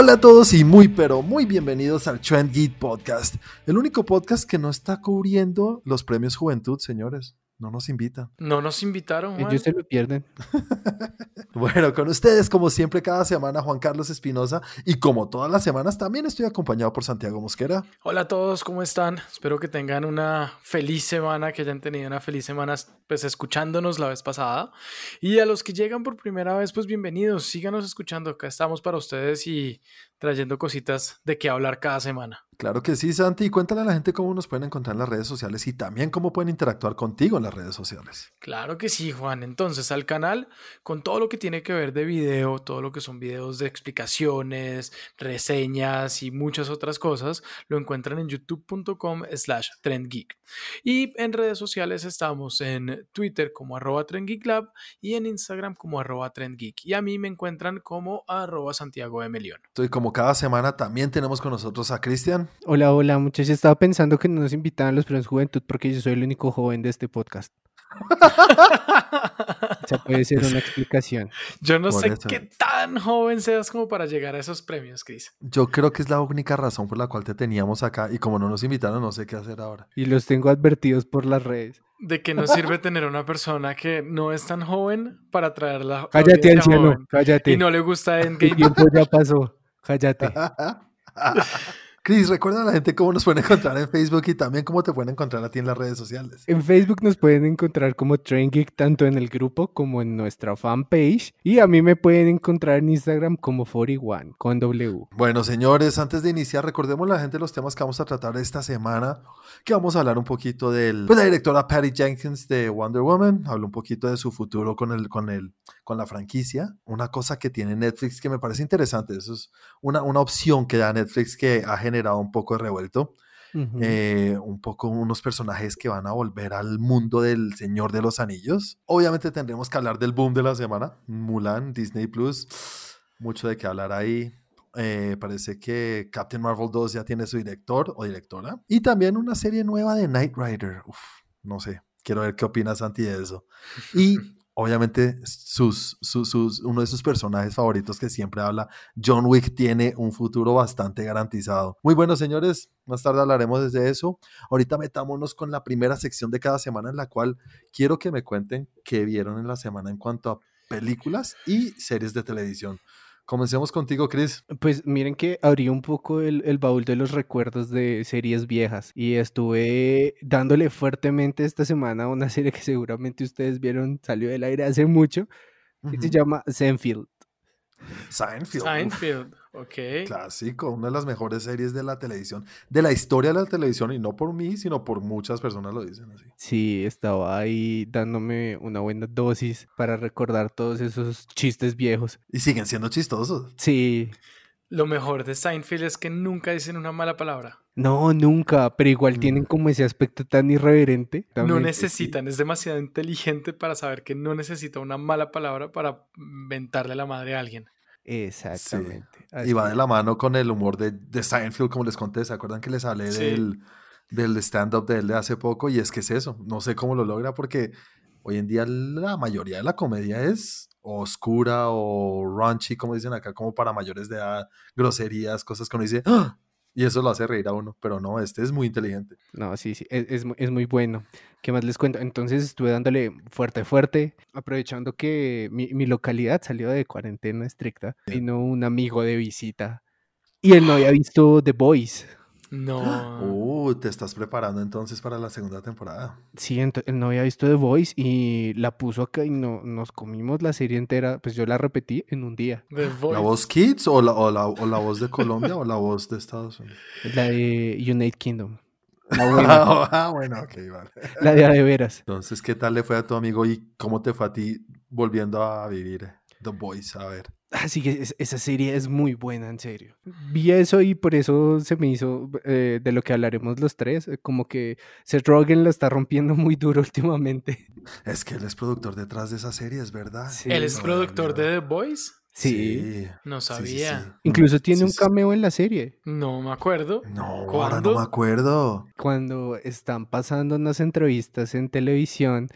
Hola a todos y muy pero muy bienvenidos al Trend Geek Podcast, el único podcast que no está cubriendo los premios Juventud, señores. No nos invitan. No nos invitaron. Juan. Ellos se lo pierden. Bueno, con ustedes, como siempre, cada semana, Juan Carlos Espinosa. Y como todas las semanas, también estoy acompañado por Santiago Mosquera. Hola a todos, ¿cómo están? Espero que tengan una feliz semana, que hayan tenido una feliz semana, pues escuchándonos la vez pasada. Y a los que llegan por primera vez, pues bienvenidos. Síganos escuchando. Acá estamos para ustedes y trayendo cositas de qué hablar cada semana. Claro que sí, Santi. Y cuéntale a la gente cómo nos pueden encontrar en las redes sociales y también cómo pueden interactuar contigo en las redes sociales. Claro que sí, Juan. Entonces, al canal, con todo lo que tiene que ver de video, todo lo que son videos de explicaciones, reseñas y muchas otras cosas, lo encuentran en youtube.com slash trendgeek. Y en redes sociales estamos en Twitter como arroba trendgeeklab y en Instagram como arroba trendgeek. Y a mí me encuentran como arroba Santiago de Melión. Estoy como cada semana también tenemos con nosotros a Cristian. Hola, hola, muchachos. Estaba pensando que no nos invitaban a los premios Juventud porque yo soy el único joven de este podcast. O sea, puede ser una explicación. Yo no Por sé eso. qué tan joven seas como para llegar a esos premios, Cris. Yo creo que es la única razón por la cual te teníamos acá y como no nos invitaron, no sé qué hacer ahora. Y los tengo advertidos por las redes. De que no sirve tener una persona que no es tan joven para traerla. Cállate, anciano. joven. Cállate. Y no le gusta El Endgame. tiempo ya pasó. Cállate. Cris, recuerda a la gente cómo nos pueden encontrar en Facebook y también cómo te pueden encontrar a ti en las redes sociales. En Facebook nos pueden encontrar como Train Geek tanto en el grupo como en nuestra fanpage. Y a mí me pueden encontrar en Instagram como 41 con W. Bueno, señores, antes de iniciar, recordemos a la gente los temas que vamos a tratar esta semana, que vamos a hablar un poquito del, pues la directora Patty Jenkins de Wonder Woman, habla un poquito de su futuro con el, con el, con la franquicia, una cosa que tiene Netflix que me parece interesante, eso es una, una opción que da Netflix que ha generado un poco de revuelto, eh, un poco unos personajes que van a volver al mundo del Señor de los Anillos. Obviamente tendremos que hablar del boom de la semana, Mulan, Disney Plus, mucho de qué hablar ahí. Eh, parece que Captain Marvel 2 ya tiene su director o directora. Y también una serie nueva de Knight Rider. Uf, no sé, quiero ver qué opinas Santi de eso. Y obviamente sus, sus, sus- uno de sus personajes favoritos que siempre habla, John Wick, tiene un futuro bastante garantizado. Muy bueno, señores, más tarde hablaremos desde eso. Ahorita metámonos con la primera sección de cada semana en la cual quiero que me cuenten qué vieron en la semana en cuanto a películas y series de televisión. Comencemos contigo, Chris. Pues miren que abrí un poco el, el baúl de los recuerdos de series viejas y estuve dándole fuertemente esta semana a una serie que seguramente ustedes vieron, salió del aire hace mucho, que se llama Seinfeld. Seinfeld. Seinfeld, ok. Clásico, una de las mejores series de la televisión, de la historia de la televisión, y no por mí, sino por muchas personas lo dicen así. Sí, estaba ahí dándome una buena dosis para recordar todos esos chistes viejos. Y siguen siendo chistosos. Sí, Lo mejor de Seinfeld es que nunca dicen una mala palabra. no, nunca, pero igual tienen Mm. como ese aspecto tan irreverente. No sí. necesitan, es demasiado inteligente para saber que no necesita una mala palabra para mentarle la madre a alguien. Exactamente. Y va de la mano con el humor de, de Seinfeld, como les conté. ¿Se acuerdan que les hablé Sí. del, del stand-up de él de hace poco? Y es que es eso. No sé cómo lo logra porque hoy en día la mayoría de la comedia es oscura o raunchy, como dicen acá, como para mayores de edad, groserías, cosas que uno dice, "¡Ah!", y eso lo hace reír a uno. Pero no, este es muy inteligente. No, sí, sí, es, es es muy bueno. ¿Qué más les cuento? Entonces estuve dándole fuerte, fuerte, aprovechando que mi, mi localidad salió de cuarentena estricta. Vino un amigo de visita y él no había visto The Boys. No. Uh, te estás preparando entonces para la segunda temporada. Sí, no había visto The Voice y la puso acá y no, nos comimos la serie entera. Pues yo la repetí en un día. The ¿La Voice. voz Kids o la, o la, o la voz de Colombia o la voz de Estados Unidos? La de United Kingdom. La buena, ah, bueno, ok, vale. la de a de veras. Entonces, ¿qué tal le fue a tu amigo y cómo te fue a ti volviendo a vivir The Boys? A ver. Así que es- esa serie es muy buena, en serio. Vi eso y por eso se me hizo eh, de lo que hablaremos los tres. eh, Como que Seth Rogen la está rompiendo muy duro últimamente. Es que él es productor detrás de esa serie, es verdad. Sí. ¿Él es No, productor no. de The Voice? Sí. No sí, sí, sabía. sí. Incluso tiene Sí, un sí. cameo en la serie. No me acuerdo. No, ahora no ¿Cuándo? me acuerdo. Cuando están pasando unas entrevistas en televisión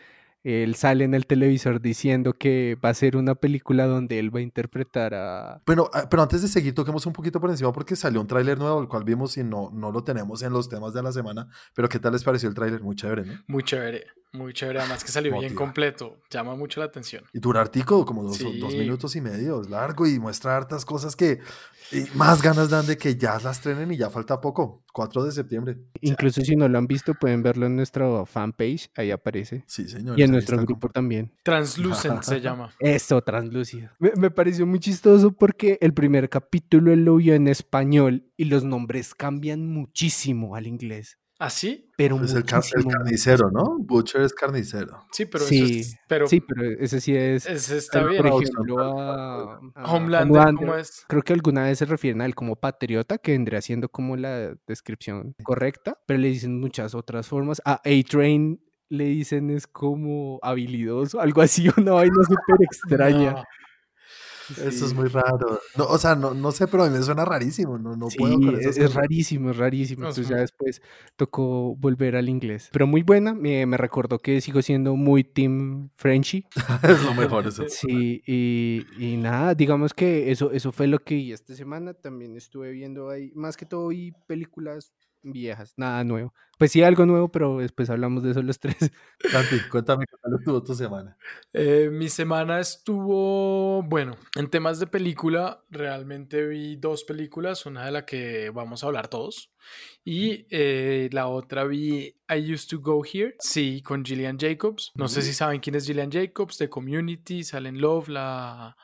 Él sale en el televisor diciendo que va a ser una película donde él va a interpretar a... Pero, ah, pero antes de seguir, toquemos un poquito por encima porque salió un tráiler nuevo, el cual vimos y no, no lo tenemos en los temas de la semana. Pero ¿qué tal les pareció el tráiler? Muy chévere, ¿no? Muy chévere, muy chévere. Además que salió bien completo. Llama mucho la atención. Y dura artico, como dos, Sí. dos minutos y medio, es largo y muestra hartas cosas que más ganas dan de que ya las estrenen y ya falta poco, 4 de septiembre. Incluso si no lo han visto, pueden verlo en nuestra fanpage, ahí aparece. Sí, señor. Y en nuestro grupo también. Translucent se llama. Eso, translúcido. Me, me pareció muy chistoso porque el primer capítulo él lo vio en español y los nombres cambian muchísimo al inglés. ¿Así? Pero Es el, car- el carnicero, ¿no? Butcher es carnicero. Sí, pero Sí, eso es, pero Sí, pero ese sí es. ese está el bien. Por Por ejemplo, a, a Homelander, Homelander. ¿cómo es? Creo que alguna vez se refieren a él como patriota, que vendría siendo como la descripción correcta, pero le dicen muchas otras formas. A A-Train le dicen es como habilidoso, algo así, una vaina súper extraña. No, Eso es muy raro. No, o sea, no, no sé, pero a mí me suena rarísimo. No, no Sí, puedo con es, es rarísimo, es rarísimo. Es Entonces ya después tocó volver al inglés. Pero muy buena, me, me recordó que sigo siendo muy Team Frenchy. es lo mejor eso. Sí, y, y nada, digamos que eso, eso fue lo que vi esta semana. También estuve viendo ahí, más que todo vi películas viejas, nada nuevo. Pues sí, algo nuevo, pero después hablamos de eso los tres. Santi, cuéntame tal estuvo tu semana. Eh, mi semana estuvo, bueno, en temas de película, realmente vi dos películas, una de la que vamos a hablar todos, y eh, la otra vi I Used to Go Here, sí, con Gillian Jacobs. No sé si saben quién es Gillian Jacobs, de Community, Salen Love, la,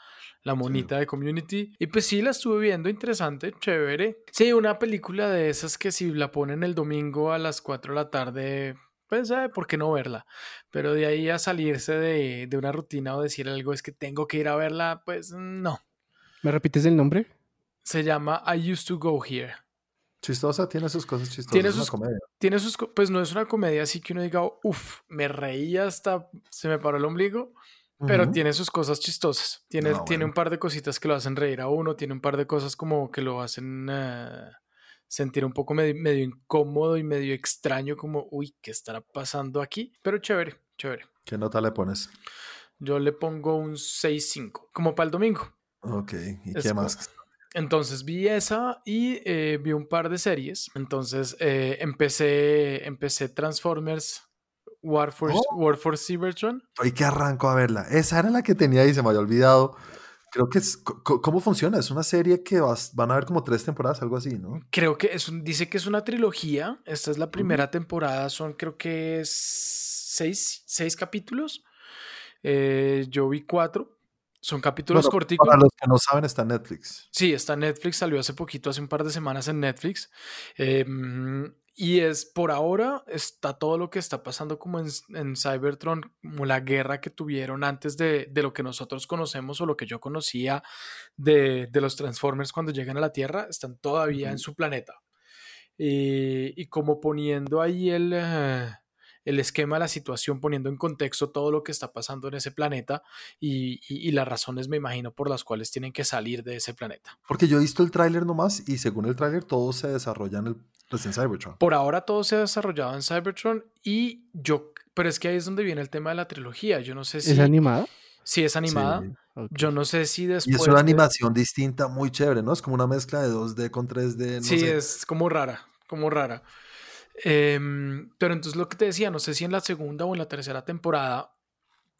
la monita de Community. Y pues sí, la estuve viendo, interesante, chévere. Sí, una película de esas que si la ponen el domingo a las 4 de la tarde, pues, ¿sabe por qué no verla? Pero de ahí a salirse de, de una rutina o decir algo es que tengo que ir a verla, pues no. ¿Me repites el nombre? Se llama I Used to Go Here. Chistosa, tiene sus cosas chistosas. Tiene es una sus- comedia. Tiene sus, pues no es una comedia así que uno diga, uff, me reí hasta se me paró el ombligo, pero tiene sus cosas chistosas. Tiene, un par de cositas que lo hacen reír a uno, tiene un par de cosas como que lo hacen eh, sentir un poco medio, medio incómodo y medio extraño, como, uy, ¿qué estará pasando aquí? Pero chévere, chévere. ¿Qué nota le pones? Yo le pongo un 6-5, como para el domingo. Ok, ¿y Es qué como- más? Entonces vi esa y eh, vi un par de series. Entonces eh, empecé, empecé Transformers War for, Oh. War for Cybertron. Hoy que arranco a verla. Esa era la que tenía y se me había olvidado. Creo que es. ¿Cómo funciona? Es una serie que vas- van a ver como tres temporadas, algo así, ¿no? Creo que es un- dice que es una trilogía. Esta es la primera temporada. Son creo que seis, seis capítulos. Eh, yo vi cuatro. Son capítulos Bueno, corticos. Para los que no saben, está en Netflix. Sí, está en Netflix, salió hace poquito, hace un par de semanas en Netflix. Em, y es por ahora, está todo lo que está pasando como en, en Cybertron, como la guerra que tuvieron antes de, de lo que nosotros conocemos o lo que yo conocía de, de los Transformers cuando llegan a la Tierra, están todavía en su planeta. Y, y como poniendo ahí el, eh, el esquema, la situación, poniendo en contexto todo lo que está pasando en ese planeta y, y- y las razones, me imagino, por las cuales tienen que salir de ese planeta. Porque yo he visto el tráiler nomás y según el tráiler todo se desarrolla en el pues, en Cybertron. Por ahora todo se ha desarrollado en Cybertron y yo, pero es que ahí es donde viene el tema de la trilogía. Yo no sé si, ¿Es animada? si es animada. Sí. Yo no sé si después. Y es una de- animación distinta, muy chévere, ¿no? Es como una mezcla de 2D con 3D. No sí, sé. es como rara, como rara. Em, pero entonces lo que te decía, no sé si en la segunda o en la tercera temporada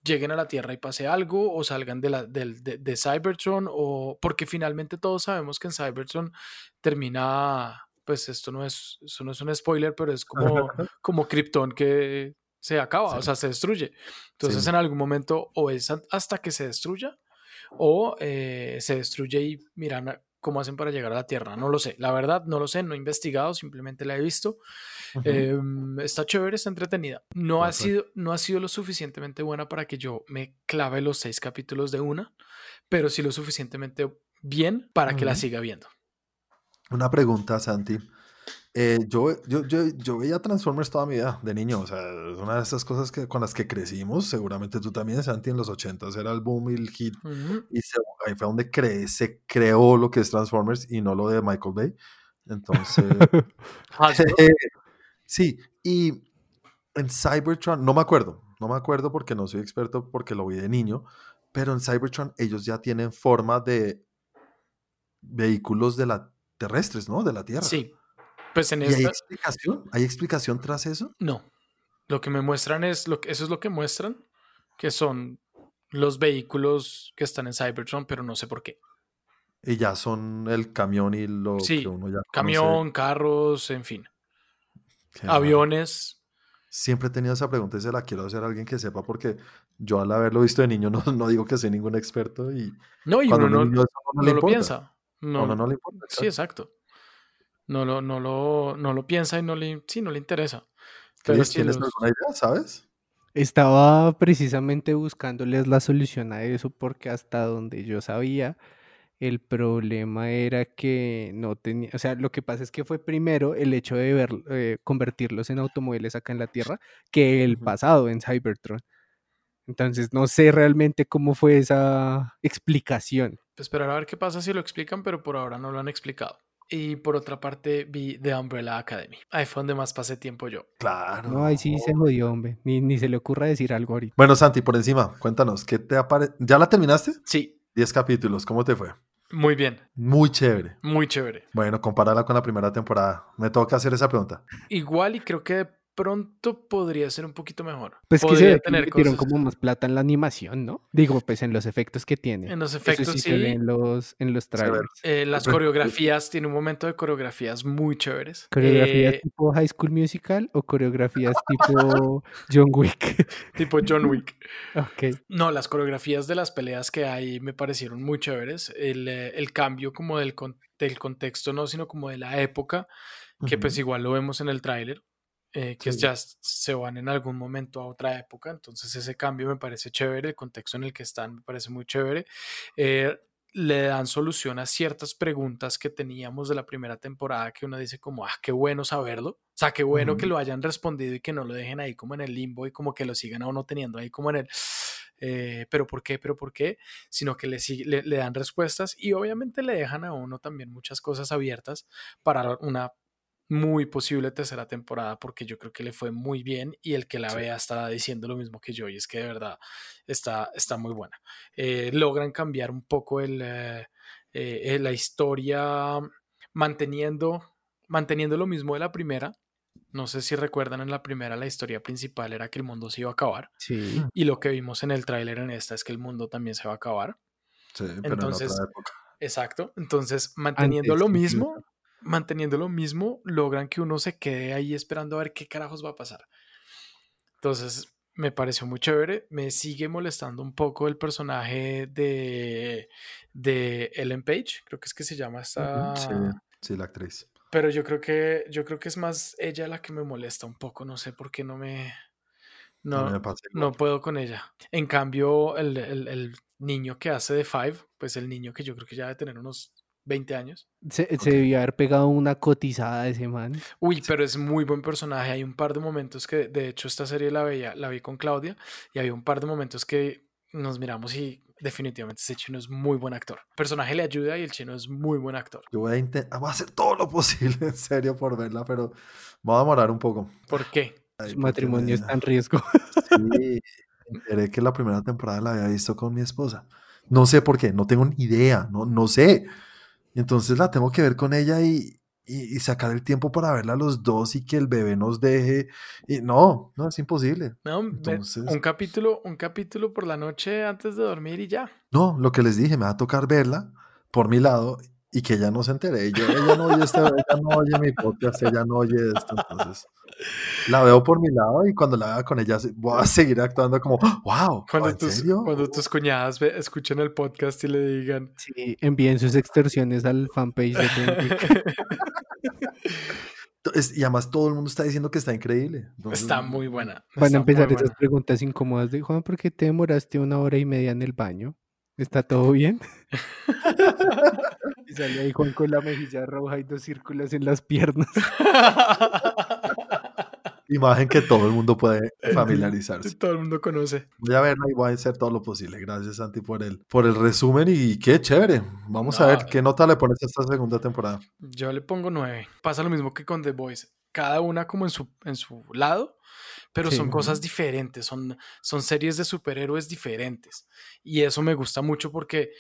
lleguen a la Tierra y pase algo o salgan de, la, de, de Cybertron o porque finalmente todos sabemos que en Cybertron termina, pues esto no es, eso no es un spoiler, pero es como, como Krypton que se acaba, o sea, se destruye. Entonces Sí. en algún momento o es hasta que se destruya o eh, se destruye y miran a- cómo hacen para llegar a la Tierra. No lo sé, la verdad no lo sé, no he investigado, simplemente la he visto. Em, está chévere, está entretenida. No ha, sido, no ha sido lo suficientemente buena para que yo me clave los seis capítulos de una, pero sí lo suficientemente bien para que la siga viendo. Una pregunta, Santi. Eh, yo, yo, yo, yo veía Transformers toda mi vida, de niño. O sea, es una de esas cosas que, con las que crecimos. Seguramente tú también, Santi, en los 80 era el boom y el hit. Y se- ahí fue donde cre- se creó lo que es Transformers y no lo de Michael Bay. Entonces, Hasbro. sí. Y en Cybertron, no me acuerdo. no me acuerdo porque no soy experto porque lo vi de niño, pero en Cybertron ellos ya tienen forma de vehículos de la terrestres, ¿no? De la Tierra. Sí. Pues en ¿Y hay explicación? ¿Hay explicación tras eso? No. Lo que me muestran es. Lo que, eso es lo que muestran. Que son los vehículos que están en Cybertron, pero no sé por qué. Y ya son el camión y lo Sí, que uno ya conoce. Camión, carros, en fin. Qué. Aviones. Siempre he tenido esa pregunta y se la quiero hacer a alguien que sepa porque yo al haberlo visto de niño no, no digo que soy ningún experto y No, y uno uno no, le lo piensa. No, uno no le importa. Sí, exacto. No lo, no lo, no lo piensa y no le, sí, no le interesa. Pero sí ¿Tienes los- alguna idea, sabes? Estaba precisamente buscándoles la solución a eso porque hasta donde yo sabía, el problema era que no tenía, o sea, lo que pasa es que fue primero el hecho de ver, eh, convertirlos en automóviles acá en la Tierra que el pasado en Cybertron. Entonces no sé realmente cómo fue esa explicación. Esperar a ver qué pasa si lo explican, pero por ahora no lo han explicado. Y por otra parte, vi The Umbrella Academy. Ahí fue donde más pasé tiempo yo. Claro. No, ahí sí se jodió, hombre. Ni, ni se le ocurra decir algo ahorita. Bueno, Santi, por encima, cuéntanos, ¿qué te apare... ¿Ya la terminaste? Sí, 10 capítulos, ¿cómo te fue? muy bien, Muy chévere. muy chévere. Bueno, compárala con la primera temporada. Me toca hacer esa pregunta. Igual y creo que pronto podría ser un poquito mejor. Pues que se podría que le metieron como más plata en la animación, ¿no? Digo, pues en los efectos que tiene. En los Eso efectos, sí, se ve en los, en los Se trailers. Eh, las coreografías, tiene un momento de coreografías muy chéveres. ¿Coreografías Eh, tipo High School Musical o coreografías tipo John Wick? tipo John Wick. ok. No, las coreografías de las peleas que hay me parecieron muy chéveres. El, eh, el cambio como del, con- del contexto, no, sino como de la época, que pues igual lo vemos en el tráiler, eh, que Sí. ya se van en algún momento a otra época. Entonces ese cambio me parece chévere, el contexto en el que están me parece muy chévere. Eh, le dan solución a ciertas preguntas que teníamos de la primera temporada que uno dice como, ah, qué bueno saberlo. O sea, qué bueno que lo hayan respondido y que no lo dejen ahí como en el limbo y como que lo sigan a uno teniendo ahí como en el, eh, pero ¿por qué? ¿Pero por qué? Sino que le, le dan respuestas y obviamente le dejan a uno también muchas cosas abiertas para una muy posible tercera temporada porque yo creo que le fue muy bien y el que la vea estará diciendo lo mismo que yo y es que de verdad está, está muy buena. Eh, logran cambiar un poco el, eh, eh, la historia manteniendo, manteniendo lo mismo de la primera. No sé si recuerdan en la primera la historia principal era que el mundo se iba a acabar Sí. y lo que vimos en el tráiler en esta es que el mundo también se va a acabar. Sí, pero Entonces, en otra época. Exacto. Entonces, manteniendo Antes, lo mismo, manteniendo lo mismo, logran que uno se quede ahí esperando a ver qué carajos va a pasar. Entonces, me pareció muy chévere. Me sigue molestando un poco el personaje de, de Ellen Page, creo que es que se llama esta. Sí, sí, la actriz. Pero yo creo que yo creo que es más ella la que me molesta un poco. No sé por qué no me. No, igual. no puedo con ella. En cambio, el, el- el niño que hace de Five, pues el niño que yo creo que ya debe tener unos 20 años. Se, se Ok. debió haber pegado una cotizada de ese man. Uy, pero es muy buen personaje. Hay un par de momentos que, de hecho, esta serie la veía, la vi con Claudia, y había un par de momentos que nos miramos y definitivamente ese chino es muy buen actor. El personaje le ayuda y el chino es muy buen actor. Yo voy a, inten- voy a hacer todo lo posible, en serio, por verla, pero me voy a demorar un poco. ¿Por qué? Ay, Su matrimonio está en riesgo. Sí, enteré que la primera temporada la había visto con mi esposa. No sé por qué, no tengo ni idea, no, no sé. Y entonces la tengo que ver con ella y, y, y sacar el tiempo para verla los dos y que el bebé nos deje. Y no, no, es imposible. No, Entonces- un capítulo, un capítulo por la noche antes de dormir y ya. No, lo que les dije, me va a tocar verla por mi lado y que ella no se entere. Yo, ella no oye este, ella no oye mi podcast, ella no oye esto, entonces la veo por mi lado y cuando la vea con ella voy a seguir actuando como, wow, Cuando, ¿en tus, serio? cuando tus cuñadas ve- escuchen el podcast y le digan, Sí, envíen sus extorsiones al fanpage de y además todo el mundo está diciendo que está increíble. entonces, está muy buena. Van a empezar esas buena. preguntas incómodas de Juan, ¿por qué te demoraste una hora y media en el baño? ¿Está todo bien? y sale ahí Juan con la mejilla roja y dos círculos en las piernas. Imagen que todo el mundo puede familiarizarse. Todo el mundo conoce. Voy a verla y voy a hacer todo lo posible. Gracias, Santi, por el, por el resumen y qué chévere. Vamos a ver qué nota le pones a esta segunda temporada. Yo le pongo nueve. Pasa lo mismo que con The Voice. cada una como en su, en su lado, pero Sí. son cosas diferentes, son, son series de superhéroes diferentes. Y eso me gusta mucho porque,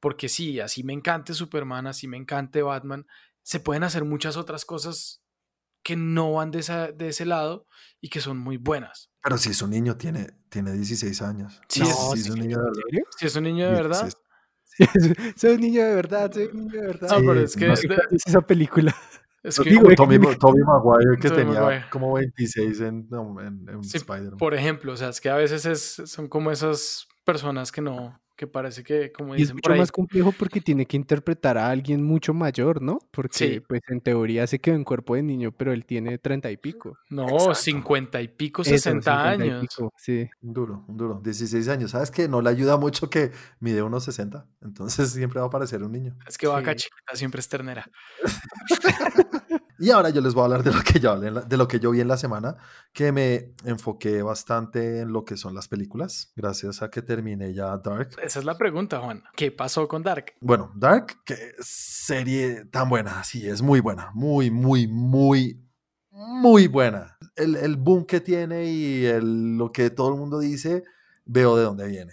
porque sí, así me encante Superman, así me encante Batman, se pueden hacer muchas otras cosas que no van de, esa- de ese lado y que son muy buenas. Pero si es un niño, tiene, tiene 16 años. Sí, No, es- si es un niño de verdad. Si es un niño de verdad, 16. soy un niño de verdad, soy un niño de verdad. No, Sí, pero es que- no esa película. Es que, digo, Digo, Tommy, que- Tommy Maguire que Tommy tenía Maguire. como 26 en, no, en, en Sí, Spider-Man. por ejemplo, o sea, es que a veces es, son como esas personas que no, que parece que, como Y es dicen por mucho ahí, más complejo porque tiene que interpretar a alguien mucho mayor, ¿no? Porque, Sí. pues, en teoría se quedó en cuerpo de niño, pero él tiene treinta y pico. no, cincuenta y pico, Eso, 60 50 y años. pico, Sí. Un duro, un duro. 16 años. ¿Sabes qué? No le ayuda mucho que mide unos 60. Entonces siempre va a parecer un niño. Es que vaca Sí. chiquita siempre es ternera. Y ahora yo les voy a hablar de lo que yo, hablé en la- de lo que yo vi en la semana, que me enfoqué bastante en lo que son las películas, gracias a que terminé ya Dark. Esa es la pregunta, Juan. ¿Qué pasó con Dark? Bueno, Dark, que serie tan buena, sí, es muy buena, muy, muy, muy, muy buena. El, el boom que tiene y el- lo que todo el mundo dice, veo de dónde viene.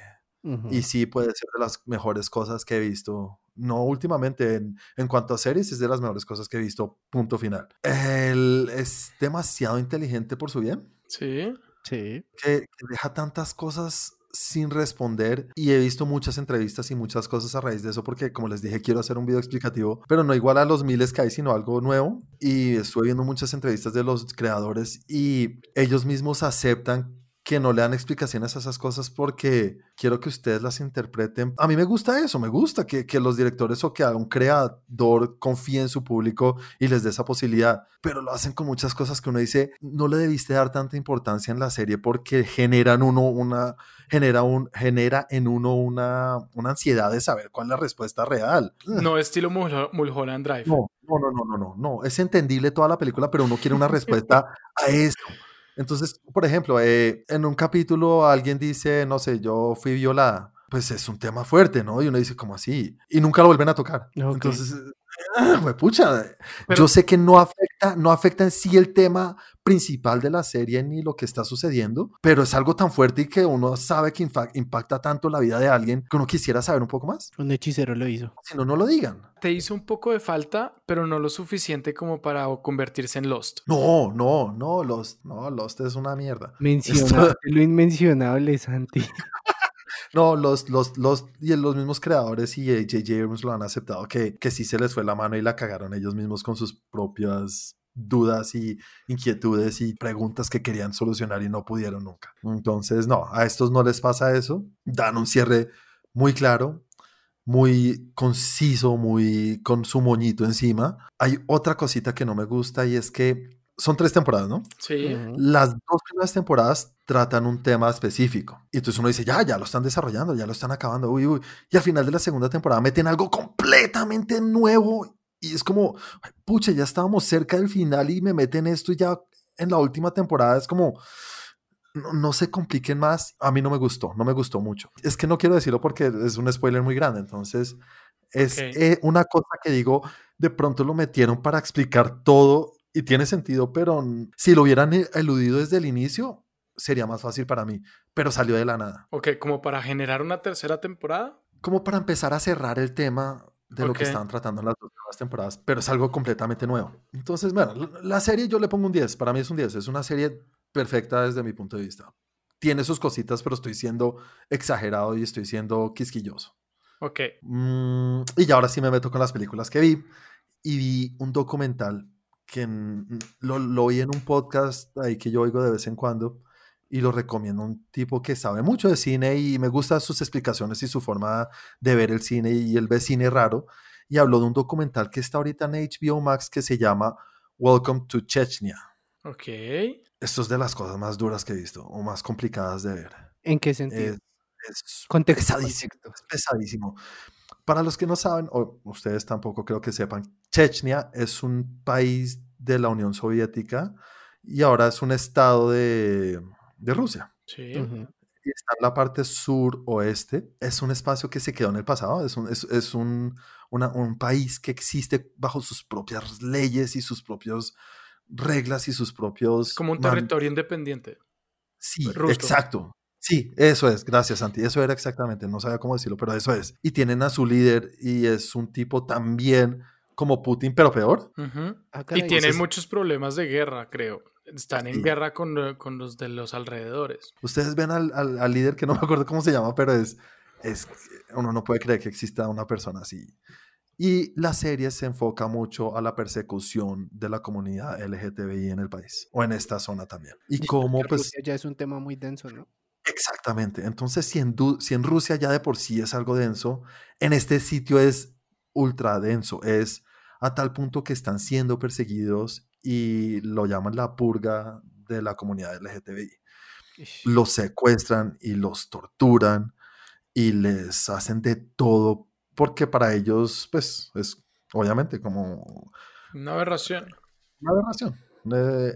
Y sí puede ser de las mejores cosas que he visto. No últimamente, en, en cuanto a series, es de las mejores cosas que he visto, punto final. Él es demasiado inteligente por su bien, Sí. Sí. que, que deja tantas cosas sin responder y he visto muchas entrevistas y muchas cosas a raíz de eso porque como les dije quiero hacer un video explicativo pero no igual a los miles que hay sino algo nuevo y estuve viendo muchas entrevistas de los creadores y ellos mismos aceptan que no le dan explicaciones a esas cosas porque quiero que ustedes las interpreten. A mí me gusta eso, me gusta que, que los directores o que un creador confíe en su público y les dé esa posibilidad, pero lo hacen con muchas cosas que uno dice, no le debiste dar tanta importancia en la serie porque generan uno una, genera, un, genera en uno una, una ansiedad de saber cuál es la respuesta real. No estilo Mul- Mulholland Drive. No, no, no, no, no, no, no. Es entendible toda la película, pero uno quiere una respuesta a eso. Entonces, por ejemplo, eh, en un capítulo alguien dice, no sé, yo fui violada. Pues es un tema fuerte, ¿no? Y uno dice, ¿cómo así? Y nunca lo vuelven a tocar. Ok. Entonces, ah, pucha, Pero- yo sé que no afecta, no afecta en sí el tema principal de la serie ni lo que está sucediendo, pero es algo tan fuerte y que uno sabe que impacta tanto la vida de alguien que uno quisiera saber un poco más. Un hechicero lo hizo. Si no, no lo digan. Te hizo un poco de falta, pero no lo suficiente como para convertirse en Lost. No, no, no, Lost, no, Lost es una mierda. Mencionaste lo inmencionable, Santi. No, los, los, los, y los mismos creadores y J.J. Abrams lo han aceptado, que, que sí se les fue la mano y la cagaron ellos mismos con sus propias dudas y inquietudes y preguntas que querían solucionar y no pudieron nunca. Entonces, no, a estos no les pasa eso. Dan un cierre muy claro, muy conciso, muy con su moñito encima. Hay otra cosita que no me gusta y es que son tres temporadas, ¿no? Sí. Las dos primeras temporadas tratan un tema específico. Y entonces uno dice, ya, ya lo están desarrollando, ya lo están acabando. Uy, uy. Y al final de la segunda temporada meten algo completamente nuevo. Y es como, "Ay, pucha, ya estábamos cerca del final y me meten esto y ya en la última temporada es como, no, no se compliquen más. A mí no me gustó, no me gustó mucho. Es que no quiero decirlo porque es un spoiler muy grande. Entonces, es eh, una cosa que digo, de pronto lo metieron para explicar todo y tiene sentido, pero si lo hubieran e- eludido desde el inicio, sería más fácil para mí, pero salió de la nada. Ok, como para generar una tercera temporada. Como para empezar a cerrar el tema de lo que estaban tratando en las dos primeras temporadas, pero es algo completamente nuevo. Entonces, bueno, la- serie yo le pongo un 10, para mí es un 10, es una serie perfecta desde mi punto de vista. Tiene sus cositas, pero estoy siendo exagerado y estoy siendo quisquilloso. Ok. Mm, y ya ahora sí me meto con las películas que vi. Y vi un documental que lo, lo vi en un podcast ahí que yo oigo de vez en cuando y lo recomiendo. Un tipo que sabe mucho de cine y me gustan sus explicaciones y su forma de ver el cine y él ve cine raro. Y habló de un documental que está ahorita en HBO Max que se llama Welcome to Chechnya. Ok. Esto es de las cosas más duras que he visto o más complicadas de ver. ¿En qué sentido? Es, es Contexto, pesadísimo, contexto. es pesadísimo. Para los que no saben, o ustedes tampoco creo que sepan, Chechnya es un país de la Unión Soviética y ahora es un estado de, de Rusia. Sí. Y está en la parte sur-oeste. Es un espacio que se quedó en el pasado. Es un, es, es un, una- un país que existe bajo sus propias leyes y sus propios reglas y sus propios... Como un territorio independiente. Sí, Rusto. exacto. Sí, eso es, gracias Santi, eso era exactamente, no sabía cómo decirlo, pero eso es. Y tienen a su líder y es un tipo también como Putin, pero peor. Ah, Y tienen Entonces- muchos problemas de guerra, creo. Están en guerra con, con los de los alrededores. Ustedes ven al, al- al líder que no me acuerdo cómo se llama, pero es, es, uno no puede creer que exista una persona así. Y la serie se enfoca mucho a la persecución de la comunidad LGTBI en el país, o en esta zona también. Y cómo, pues, ya es un tema muy denso, ¿no? Exactamente. Entonces, si en, si en Rusia ya de por sí es algo denso, en este sitio es ultra denso. Es a tal punto que están siendo perseguidos y lo llaman la purga de la comunidad LGTBI. Ish. Los secuestran y los torturan y les hacen de todo porque para ellos, pues, es obviamente como Una aberración. una aberración. Eh,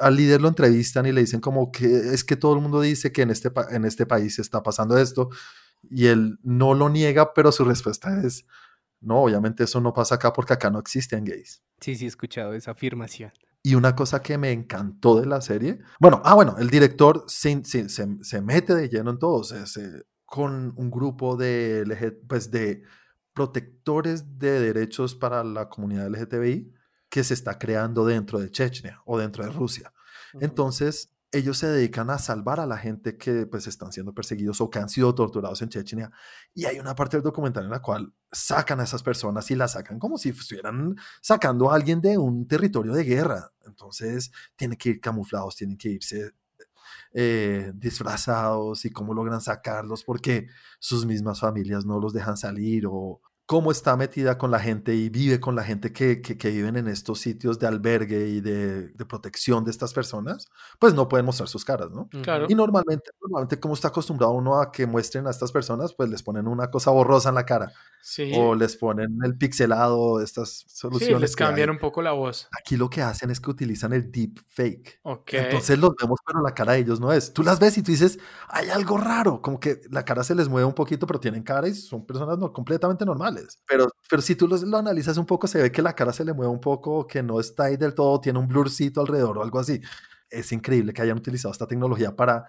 al líder lo entrevistan y le dicen como que es que todo el mundo dice que en este, en este país está pasando esto y él no lo niega, pero su respuesta es, no, obviamente eso no pasa acá porque acá no existen gays. Sí, sí, he escuchado esa afirmación. Y una cosa que me encantó de la serie, bueno, ah, bueno, el director se, se, se- se mete de lleno en todo, con un grupo de, pues de protectores de derechos para la comunidad LGTBI que se está creando dentro de Chechnya o dentro de Rusia. Entonces, ellos se dedican a salvar a la gente que pues están siendo perseguidos o que han sido torturados en Chechnya. Y hay una parte del documental en la cual sacan a esas personas y las sacan como si estuvieran sacando a alguien de un territorio de guerra. Entonces, tienen que ir camuflados, tienen que irse eh, disfrazados y cómo logran sacarlos porque sus mismas familias no los dejan salir o cómo está metida con la gente y vive con la gente que, que, que viven en estos sitios de albergue y de, de, protección de estas personas, pues no pueden mostrar sus caras, ¿no? Claro. Y normalmente, normalmente como está acostumbrado uno a que muestren a estas personas, pues les ponen una cosa borrosa en la cara Sí. o les ponen el pixelado, estas soluciones. Sí, les cambian un poco la voz. Aquí lo que hacen es que utilizan el deep fake. Ok. Entonces los vemos, pero la cara de ellos no es. Tú las ves y tú dices, hay algo raro, como que la cara se les mueve un poquito, pero tienen cara y son personas no, completamente normales. Pero, pero si tú los, lo analizas un poco, se ve que la cara se le mueve un poco, que no está ahí del todo, tiene un blurcito alrededor o algo así. Es increíble que hayan utilizado esta tecnología para...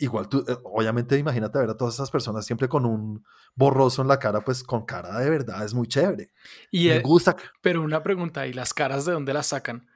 Igual tú, eh, obviamente imagínate ver a todas esas personas siempre con un borroso en la cara, pues con cara de verdad es muy chévere. Y, Me eh, gusta. pero una pregunta, ¿y las caras de dónde las sacan?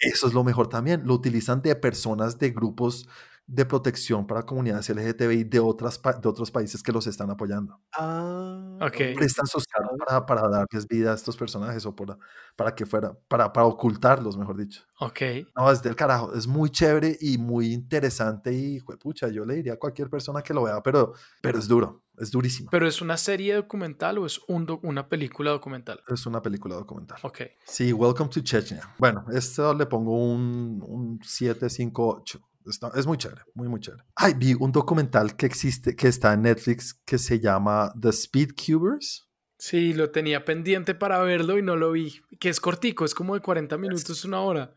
Eso es lo mejor también. Lo utilizan de personas de grupos de protección para comunidades LGTBI de, otras, pa- de otros países que los están apoyando. Ah, Ok. Prestan sus caras para, para darles vida a estos personajes o para, para que fuera, para, para ocultarlos, mejor dicho. Ok. No, es del carajo. Es muy chévere y muy interesante y, pucha, yo le diría a cualquier persona que lo vea, pero, pero es duro, es durísimo. ¿Pero es una serie documental o es un doc- una película documental? Es una película documental. Ok. Sí, Welcome to Chechnya. Bueno, esto le pongo un, un 7, 5, 8. Está- es muy chévere, muy, muy chévere. Ay, vi un documental que existe, que está en Netflix, que se llama The Speed Cubers. Sí, lo tenía pendiente para verlo y no lo vi. Que es cortico, es como de 40 minutos, una hora.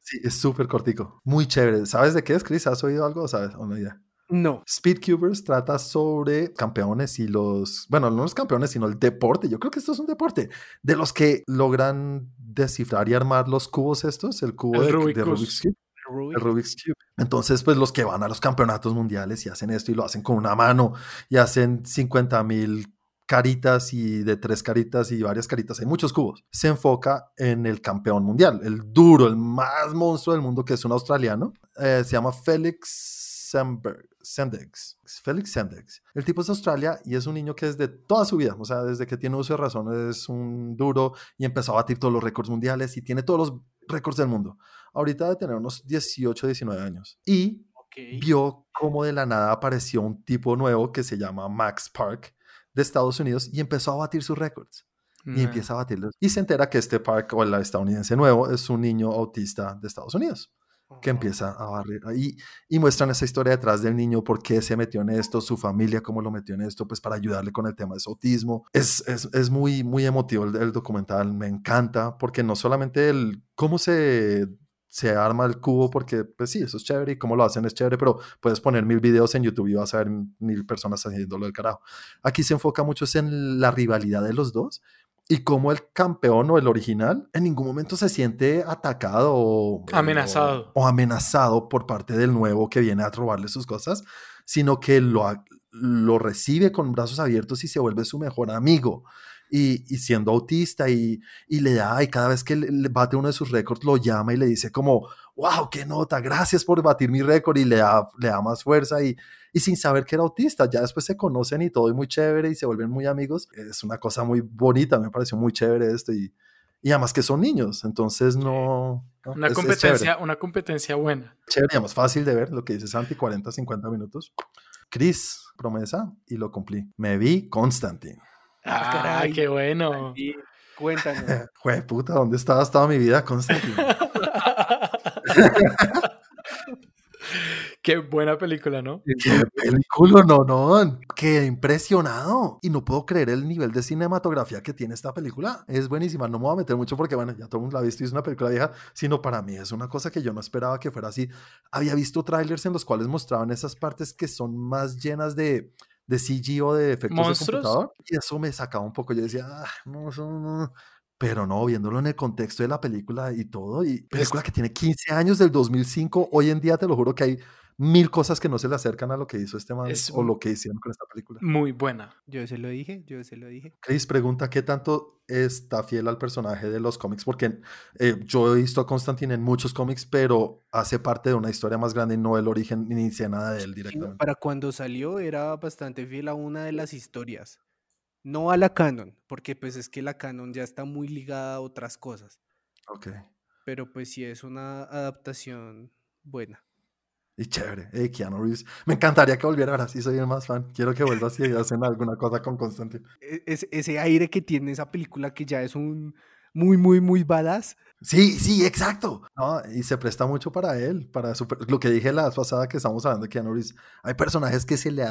Sí, es súper cortico. Muy chévere. ¿Sabes de qué es, Chris? ¿Has oído algo? ¿Sabes? O no idea. No. Speed Cubers trata sobre campeones y los, bueno, no los campeones, sino el deporte. Yo creo que esto es un deporte de los que logran descifrar y armar los cubos estos, el cubo El de, de. Rubik's Cube. El Rubik's Cube. Entonces, pues los que van a los campeonatos mundiales y hacen esto y lo hacen con una mano y hacen 50 mil caritas y de tres caritas y varias caritas, hay muchos cubos. Se enfoca en el campeón mundial, el duro, el más monstruo del mundo, que es un australiano. Eh, se llama Félix Sandberg- Sendex. Félix Sendex. El tipo es de Australia y es un niño que desde toda su vida, o sea, desde que tiene uso de razón, es un duro y empezó a batir todos los récords mundiales y tiene todos los récords del mundo. Ahorita debe tener unos 18, 19 años. Y Ok. vio cómo de la nada apareció un tipo nuevo que se llama Max Park de Estados Unidos y empezó a batir sus récords. Y empieza a batirlos. Y se entera que este Park, o el estadounidense nuevo, es un niño autista de Estados Unidos que empieza a barrer. Y, y muestran esa historia detrás del niño, por qué se metió en esto, su familia, cómo lo metió en esto, pues para ayudarle con el tema de su autismo. Es, es, es muy, muy emotivo el, el documental, me encanta, porque no solamente el cómo se se arma el cubo porque, pues sí, eso es chévere y cómo lo hacen es chévere, pero puedes poner mil videos en YouTube y vas a ver mil personas haciéndolo del carajo. Aquí se enfoca mucho en la rivalidad de los dos y como el campeón o el original en ningún momento se siente atacado o amenazado o, o amenazado por parte del nuevo que viene a robarle sus cosas, sino que lo, lo recibe con brazos abiertos y se vuelve su mejor amigo. Y, y, siendo autista y, y, le da, y cada vez que le bate uno de sus récords, lo llama y le dice como, wow, qué nota, gracias por batir mi récord y le da, le da más fuerza y, y sin saber que era autista, ya después se conocen y todo y muy chévere y se vuelven muy amigos. Es una cosa muy bonita, me pareció muy chévere esto y, y además que son niños, entonces no... no una, es, competencia, es una competencia buena. Chévere, digamos, fácil de ver lo que dice Santi, 40, 50 minutos. Chris, promesa, y lo cumplí. Me vi Constantine. Ah, caray, qué bueno. Cuéntanos. Jue puta, ¿dónde estabas toda mi vida, Constantine? Qué buena película, ¿no? Qué película, no, no. Qué impresionado. Y no puedo creer el nivel de cinematografía que tiene esta película. Es buenísima. No me voy a meter mucho porque, bueno, ya todo el mundo la ha visto y es una película vieja, sino para mí es una cosa que yo no esperaba que fuera así. Había visto trailers en los cuales mostraban esas partes que son más llenas de, de CG o de efectos ¿Monstruos? de computador. Y eso me sacaba un poco. Yo decía, ah, no, eso no. Pero no, viéndolo en el contexto de la película y todo, y película que tiene 15 años del 2005, hoy en día te lo juro que hay mil cosas que no se le acercan a lo que hizo este man Es o lo que hicieron con esta película. Muy buena. Yo se lo dije, yo se lo dije. Chris pregunta qué tanto está fiel al personaje de los cómics, porque eh, yo he visto a Constantine en muchos cómics, pero hace parte de una historia más grande y no el origen ni sé nada de él directamente. Para cuando salió era bastante fiel a una de las historias. No a la canon, porque pues es que la canon ya está muy ligada a otras cosas. Ok. Pero pues sí es una adaptación buena. Y chévere. Hey, Keanu Reeves. Me encantaría que volviera ahora, sí soy el más fan. Quiero que vuelva así y hacen alguna cosa con Constantine. E, Es, ese aire que tiene esa película que ya es un muy, muy, muy badass. Sí, sí, exacto. No, y se presta mucho para él, para su, lo que dije la vez pasada que estamos hablando de Keanu Reeves. Hay personajes que se le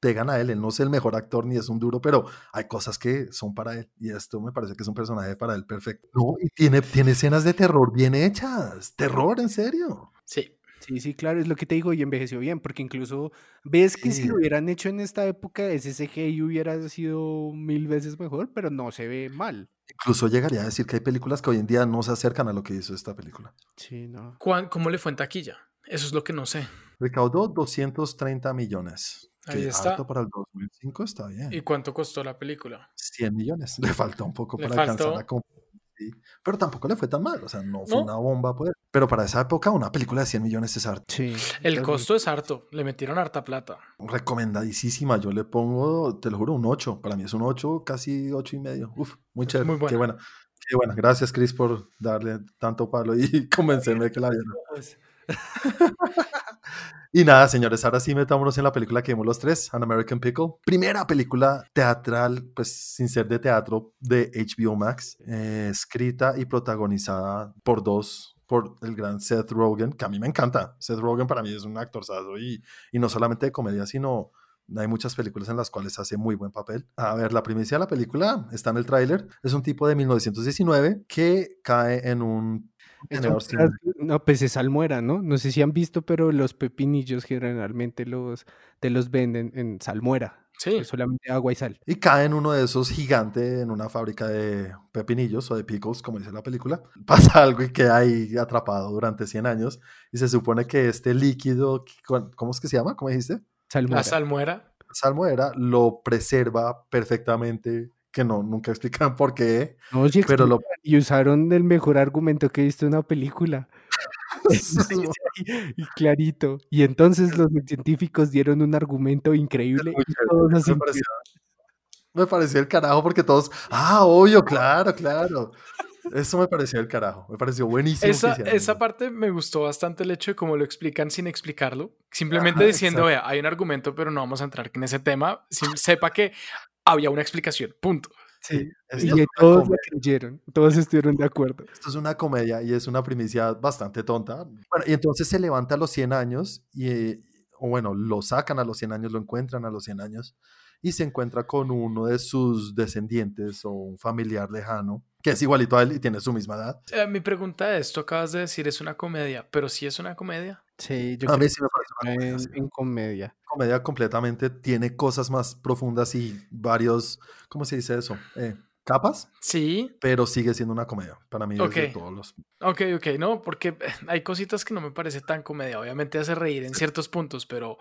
pegan a él. Él no es el mejor actor ni es un duro, pero hay cosas que son para él. Y esto me parece que es un personaje para él perfecto. No, y tiene, tiene escenas de terror bien hechas. Terror, en serio. Sí. Sí, sí, claro, es lo que te digo y envejeció bien, porque incluso ves que si lo hubieran hecho en esta época, ese CGI hubiera sido mil veces mejor, pero no se ve mal. Incluso llegaría a decir que hay películas que hoy en día no se acercan a lo que hizo esta película. Sí, no. ¿Cuán- ¿Cómo le fue en taquilla? Eso es lo que no sé. Recaudó 230 millones. Ahí está. alto para el 2005 está bien. ¿Y cuánto costó la película? 100 millones. Le falta un poco Le para alcanzar faltó. a competir, sí. Pero tampoco le fue tan mal. O sea, no fue ¿No? una bomba, pues. Pero para esa época, una película de 100 millones es harto. Sí. El es muy- costo es harto. Le metieron harta plata. Recomendadísima. Yo le pongo, te lo juro, un 8. Para mí es un 8, casi 8 y medio. Uf, muy chévere. muy Qué buena. Qué buena. Gracias, Chris, por darle tanto palo y convencerme de que la vieron. Y nada, señores, ahora sí metámonos en la película que vimos los tres, An American Pickle. Primera película teatral, pues sin ser de teatro, de HBO Max, eh, escrita y protagonizada por dos, por el gran Seth Rogen, que a mí me encanta. Seth Rogen para mí es un actorzazo y, y no solamente de comedia, sino hay muchas películas en las cuales hace muy buen papel. A ver, la primicia de la película está en el tráiler. Es un tipo de 1919 que cae en un Pedazo- No, pues es salmuera, ¿no? No sé si han visto, pero los pepinillos generalmente los, te los venden en salmuera. Sí. Es solamente agua y sal. y cae en uno de esos gigantes en una fábrica de pepinillos o de pickles, como dice la película. Pasa algo y queda ahí atrapado durante 100 años. Y se supone que este líquido, ¿cómo es que se llama? ¿Cómo dijiste? Salmuera. La salmuera. Salmuera lo preserva perfectamente, que no, nunca explican por qué. No, sí pero lo- Y usaron el mejor argumento que he visto en una película. y clarito. Y entonces los científicos dieron un argumento increíble y todos me pareció, me pareció el carajo porque todos, ah, obvio, claro, claro. Eso me pareció el carajo, me pareció buenísimo. Esa, esa parte me gustó bastante el hecho de cómo lo explican sin explicarlo. Simplemente Ajá, diciendo, vea, hay un argumento, pero no vamos a entrar en ese tema. Sepa que había una explicación. Punto. Sí, esto Y todos la creyeron, todos estuvieron de acuerdo. Esto es una comedia y es una primicia bastante tonta. Bueno, y entonces se levanta a los 100 años y, eh, o bueno, lo sacan a los 100 años, lo encuentran a los 100 años y se encuentra con uno de sus descendientes o un familiar lejano que es igualito a él y tiene su misma edad. Eh, mi pregunta es, tú acabas de decir es una comedia, pero sí es una comedia. Sí, yo A mí creo sí me parece una comedia, en, sí. en comedia. comedia completamente tiene cosas más profundas y varios, ¿cómo se dice eso? Eh, capas, Sí, pero sigue siendo una comedia. Para mí, Ok. desde todos los. ok, ok, no, porque hay cositas que no me parece tan comedia. Obviamente hace reír en ciertos puntos, pero,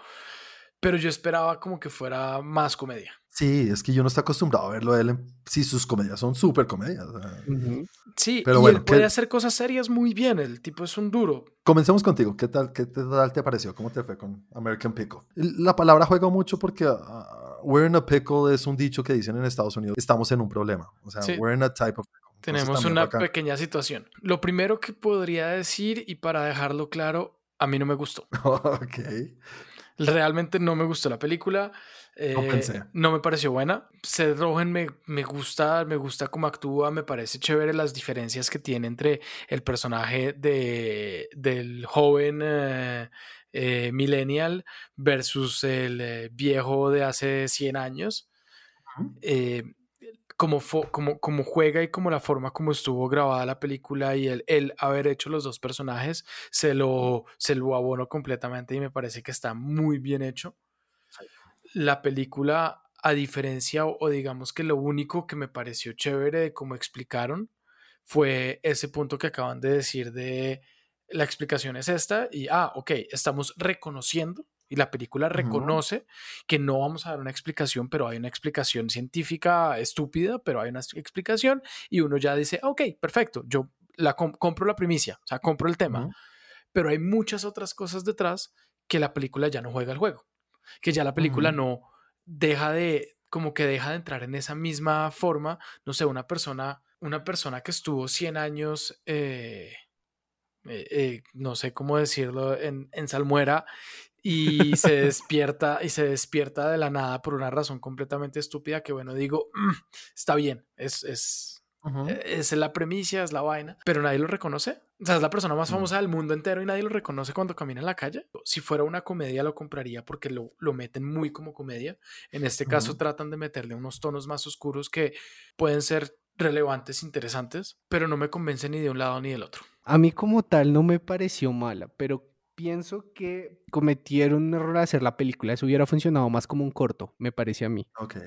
pero yo esperaba como que fuera más comedia. Sí, es que yo no estoy acostumbrado a verlo a él. en- Sí, sus comedias son súper comedias. Sí, Pero y bueno, él puede ¿qué- hacer cosas serias muy bien. El tipo es un duro. Comencemos contigo. ¿Qué tal, ¿Qué tal te pareció? ¿Cómo te fue con American Pickle? La palabra juega mucho porque ah, we're in a pickle es un dicho que dicen en Estados Unidos. Estamos en un problema. O sea, Sí. we're in a type of pickle. Entonces, Tenemos una pequeña situación. Lo primero que podría decir, y para dejarlo claro, a mí no me gustó. ok. Realmente no me gustó la película. eh, pensé. no me pareció buena. Seth Rogen me, me gusta, me gusta cómo actúa, me parece chévere las diferencias que tiene entre el personaje de, del joven eh, eh, millennial versus el viejo de hace 100 años. Como, como juega y como la forma como estuvo grabada la película y el, el haber hecho los dos personajes, se lo, se lo abono completamente y me parece que está muy bien hecho. La película, a diferencia o, o digamos que lo único que me pareció chévere de cómo explicaron fue ese punto que acaban de decir de la explicación es esta y, ah, ok, estamos reconociendo y la película reconoce que no vamos a dar una explicación, pero hay una explicación científica estúpida, pero hay una explicación y uno ya dice, ok, perfecto, yo la com- compro la primicia, o sea, compro el tema, Ujú. pero hay muchas otras cosas detrás que la película ya no juega el juego, que ya la película Ujú. no deja de, como que deja de entrar en esa misma forma, no sé, una persona, una persona que estuvo 100 años, eh, eh, eh, no sé cómo decirlo, en, en salmuera y se despierta y se despierta de la nada por una razón completamente estúpida que bueno, digo, "Mm, está bien, es, es, eh, es la premisa, es la vaina, pero nadie lo reconoce. O sea, es la persona más No. famosa del mundo entero y nadie lo reconoce cuando camina en la calle. Si fuera una comedia lo compraría porque lo, lo meten muy como comedia. En este caso tratan de meterle unos tonos más oscuros que pueden ser relevantes, interesantes, pero no me convence ni de un lado ni del otro. A mí como tal no me pareció mala, pero pienso que cometieron un error al hacer la película. Eso hubiera funcionado más como un corto, me parece a mí. Ok.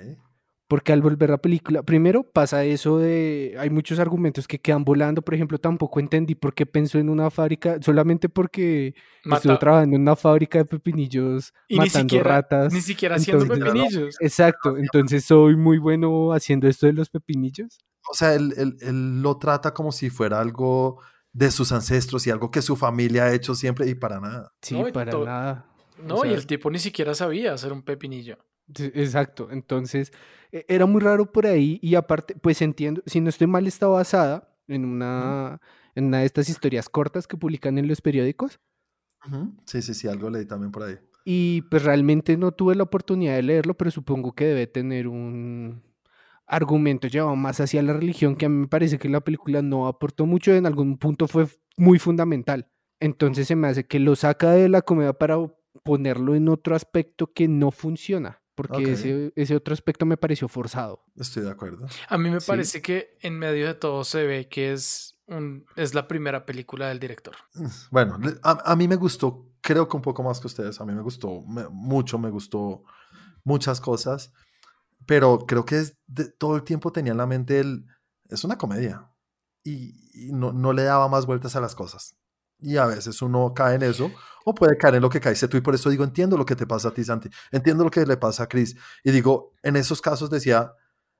Porque al volver la película, primero pasa eso de, hay muchos argumentos que quedan volando, por ejemplo, tampoco entendí por qué pensó en una fábrica, solamente porque estuvo Mata- trabajando en una fábrica de pepinillos y ni matando siquiera, ratas. ni siquiera haciendo entonces- pepinillos. Exacto, entonces soy muy bueno haciendo esto de los pepinillos. O sea, él, él- él lo trata como si fuera algo de sus ancestros y algo que su familia ha hecho siempre y para nada. Sí, No, para nada. No, O y el tipo ni siquiera sabía hacer un pepinillo. Exacto, entonces e- era muy raro por ahí y aparte, pues entiendo, si no estoy mal, está basada en una, en una de estas historias cortas que publican en los periódicos. Sí, sí, sí, algo leí también por ahí. y pues realmente no tuve la oportunidad de leerlo, pero supongo que debe tener un argumento llevado más hacia la religión que a mí me parece que la película no aportó mucho, en algún punto fue muy fundamental. Entonces se me hace que lo saca de la comedia para ponerlo en otro aspecto que no funciona, porque ese, ese otro aspecto me pareció forzado. Estoy de acuerdo. A mí me Sí. parece que en medio de todo se ve que es, un, es la primera película del director. Bueno, a, a mí me gustó, creo que un poco más que ustedes, a mí me gustó me- mucho, me gustó muchas cosas, pero creo que es de- todo el tiempo tenía en la mente el, es una comedia y, y no, no le daba más vueltas a las cosas. Y a veces uno cae en eso o puede caer en lo que caíste tú y por eso digo, entiendo lo que te pasa a ti, Santi, entiendo lo que le pasa a Chris. Y digo, en esos casos decía,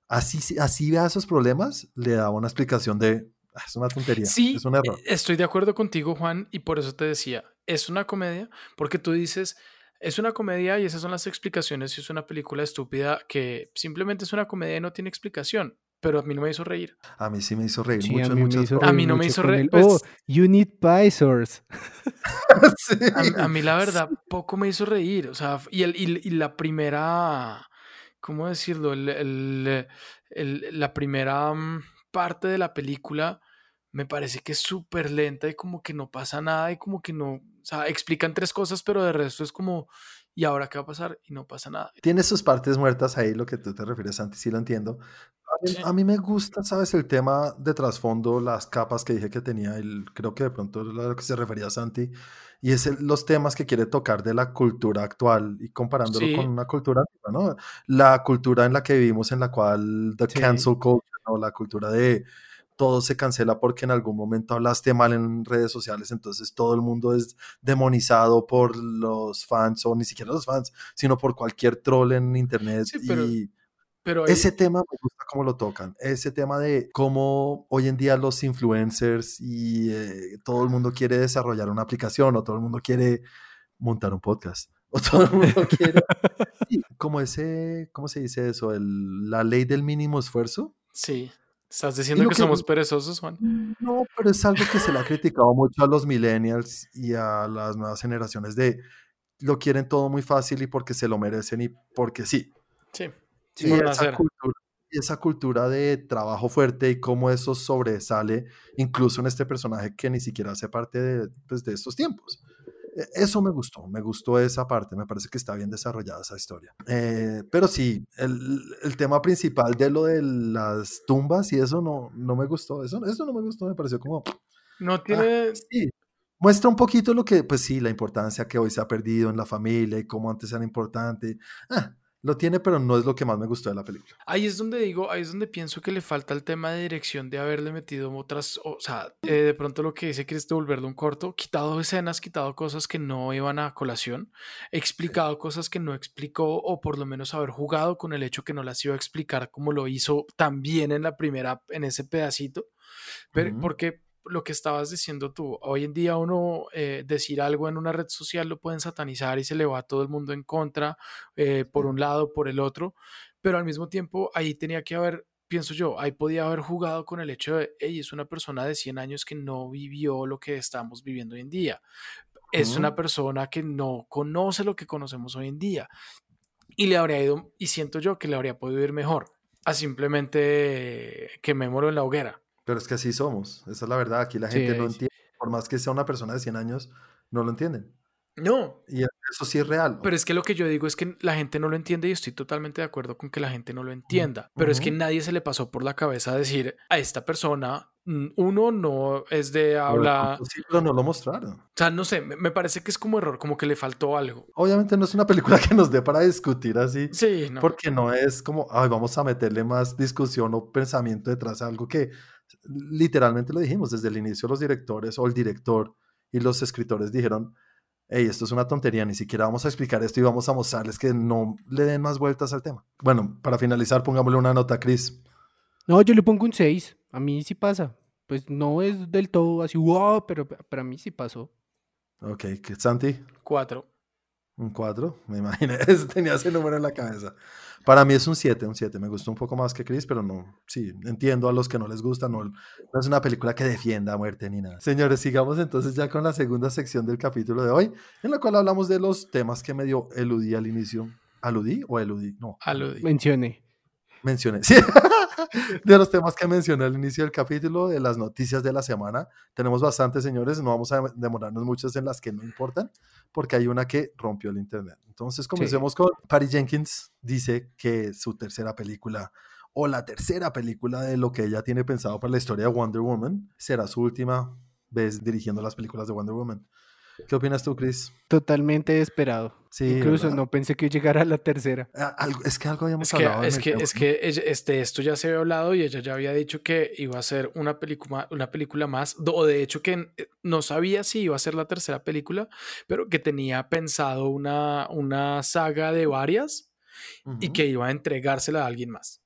así, así vea esos problemas, le daba una explicación de, "Ah, es una tontería, Sí, es un error. estoy de acuerdo contigo, Juan, y por eso te decía, es una comedia, porque tú dices, es una comedia y esas son las explicaciones y es una película estúpida que simplemente es una comedia y no tiene explicación, pero a mí no me hizo reír. A mí sí me hizo reír Sí, mucho a mí me muchas hizo A reír mí no me hizo con re- el, pues- oh, you need pie source. Sí. A, a mí la verdad poco me hizo reír, o sea, y, el, y, y la primera, ¿cómo decirlo? El- el- el- la primera mm, parte de la película me parece que es súper lenta y como que no pasa nada y como que no, o sea, explican tres cosas, pero de resto es como, ¿y ahora qué va a pasar? Y no pasa nada. Tiene sus partes muertas ahí, lo que tú te refieres, Santi, sí lo entiendo. A mí, Sí. a mí me gusta, ¿sabes? El tema de trasfondo, las capas que dije que tenía, el, creo que de pronto es a lo que se refería Santi, y es el- los temas que quiere tocar de la cultura actual y comparándolo Sí. con una cultura antigua, ¿no? La cultura en la que vivimos, en la cual the Sí. cancel culture o la cultura de todo se cancela porque en algún momento hablaste mal en redes sociales, entonces todo el mundo es demonizado por los fans, o ni siquiera los fans, sino por cualquier troll en internet. y pero ese tema me gusta cómo lo tocan, ese tema de cómo hoy en día los influencers y eh, todo el mundo quiere desarrollar una aplicación o todo el mundo quiere montar un podcast o todo el mundo quiere... como ese, ¿cómo se dice eso? El, la ley del mínimo esfuerzo. Sí. ¿Estás diciendo que, somos perezosos, Juan? No, pero es algo que se le ha criticado mucho a los millennials y a las nuevas generaciones de lo quieren todo muy fácil y porque se lo merecen y porque sí. Sí. y, esa cultura, y esa cultura de trabajo fuerte y cómo eso sobresale incluso en este personaje que ni siquiera hace parte de, pues, de estos tiempos. E, eso me gustó, me gustó esa parte, me parece que está bien desarrollada esa historia. Eh, pero sí, el, el, tema principal de lo de las tumbas y eso no, no me gustó, eso, eso no me gustó, me pareció como... No tiene... Ah, sí, muestra un poquito lo que, pues sí, la importancia que hoy se ha perdido en la familia y cómo antes era importante. Ah, lo tiene, pero no es lo que más me gustó de la película. Ahí es donde digo, ahí es donde pienso que le falta el tema de dirección de haberle metido otras, o sea, eh, de pronto lo que dice que es devolverle un corto, quitado escenas, quitado cosas que no iban a colación, explicado cosas que no explicó, o por lo menos haber jugado con el hecho que no las iba a explicar como lo hizo también en la primera, en ese pedacito. Pero, Porque lo que estabas diciendo tú, hoy en día uno eh, decir algo en una red social lo pueden satanizar y se le va a todo el mundo en contra, eh, por un lado, por el otro, pero al mismo tiempo ahí tenía que haber, pienso yo, ahí podía haber jugado con el hecho de, hey, es una persona de 100 años que no vivió lo que estamos viviendo hoy en día. Es una persona que no conoce lo que conocemos hoy en día. Y le habría ido, y siento yo que le habría podido ir mejor a simplemente quemémoslo en la hoguera. Pero es que así somos, esa es la verdad. Aquí la gente no entiende, por más que sea una persona de 100 años, no lo entienden. No. Y eso sí es real. Pero es que lo que yo digo es que la gente no lo entiende y estoy totalmente de acuerdo con que la gente no lo entienda. Pero es que nadie se le pasó por la cabeza decir a esta persona, uno no es de habla. Sí, pero no lo mostraron. O sea, no sé, me parece que es como error, como que le faltó algo. Obviamente no es una película que nos dé para discutir así. Sí, no. Porque no es como, ay, vamos a meterle más discusión o pensamiento detrás de algo que literalmente lo dijimos desde el inicio, los directores o el director y los escritores dijeron, hey, esto es una tontería, ni siquiera vamos a explicar esto y vamos a mostrarles que no le den más vueltas al tema. Bueno, para finalizar, pongámosle una nota, Chris. No, yo le pongo un 6, a mí sí pasa. Pues no es del todo así, wow, pero para mí sí pasó. Ok, Santi? 4. Un 4, me imaginé, tenía ese número en la cabeza. Para mí es un 7, un 7. Me gustó un poco más que Chris, pero no, sí, entiendo a los que no les gusta. No, no es una película que defienda a muerte ni nada. Señores, sigamos entonces ya con la segunda sección del capítulo de hoy, en la cual hablamos de los temas que medio eludí al inicio. ¿Aludí o eludí? No. Aludí. Mencioné. Mencioné. Sí. de los temas que mencioné al inicio del capítulo, de las noticias de la semana. Tenemos bastantes, señores. No vamos a demorarnos muchas en las que no importan, porque hay una que rompió el Internet. Entonces, comencemos con Patty Jenkins. Dice que su tercera película o la tercera película de lo que ella tiene pensado para la historia de Wonder Woman será su última vez dirigiendo las películas de Wonder Woman. ¿Qué opinas tú, Chris? Totalmente esperado. Sí, Incluso no pensé que llegara a la tercera. Ah, es que algo habíamos es hablado. es, que, es que este, esto ya se había hablado y ella ya había dicho que iba a ser una película, una película más, o de hecho que eh, no sabía si iba a ser la tercera película, pero que tenía pensado una, una saga de varias y que iba a entregársela a alguien más.